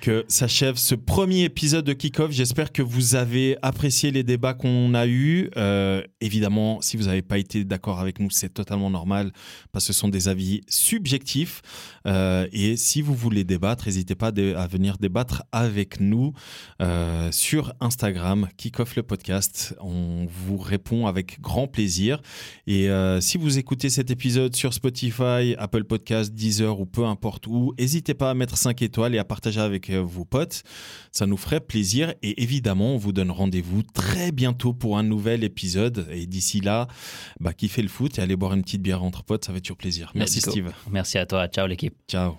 que s'achève ce premier épisode de Kickoff. J'espère que vous avez apprécié les débats qu'on a eus. Euh, évidemment, si vous n'avez pas été d'accord avec nous, c'est totalement normal parce que ce sont des avis subjectifs. Euh, et si vous voulez débattre, n'hésitez pas à venir débattre avec nous euh, sur Instagram, Kickoff le podcast. On vous répond avec grand plaisir. Et si vous écoutez cet épisode sur Spotify, Apple Podcast, Deezer ou peu importe où, n'hésitez pas à mettre 5 étoiles et à partager avec avec euh, vos potes. Ça nous ferait plaisir et évidemment, on vous donne rendez-vous très bientôt pour un nouvel épisode. Et d'ici là, bah, kiffez le foot et allez boire une petite bière entre potes, ça va être toujours plaisir. Merci Steve. Merci à toi. Ciao l'équipe. Ciao.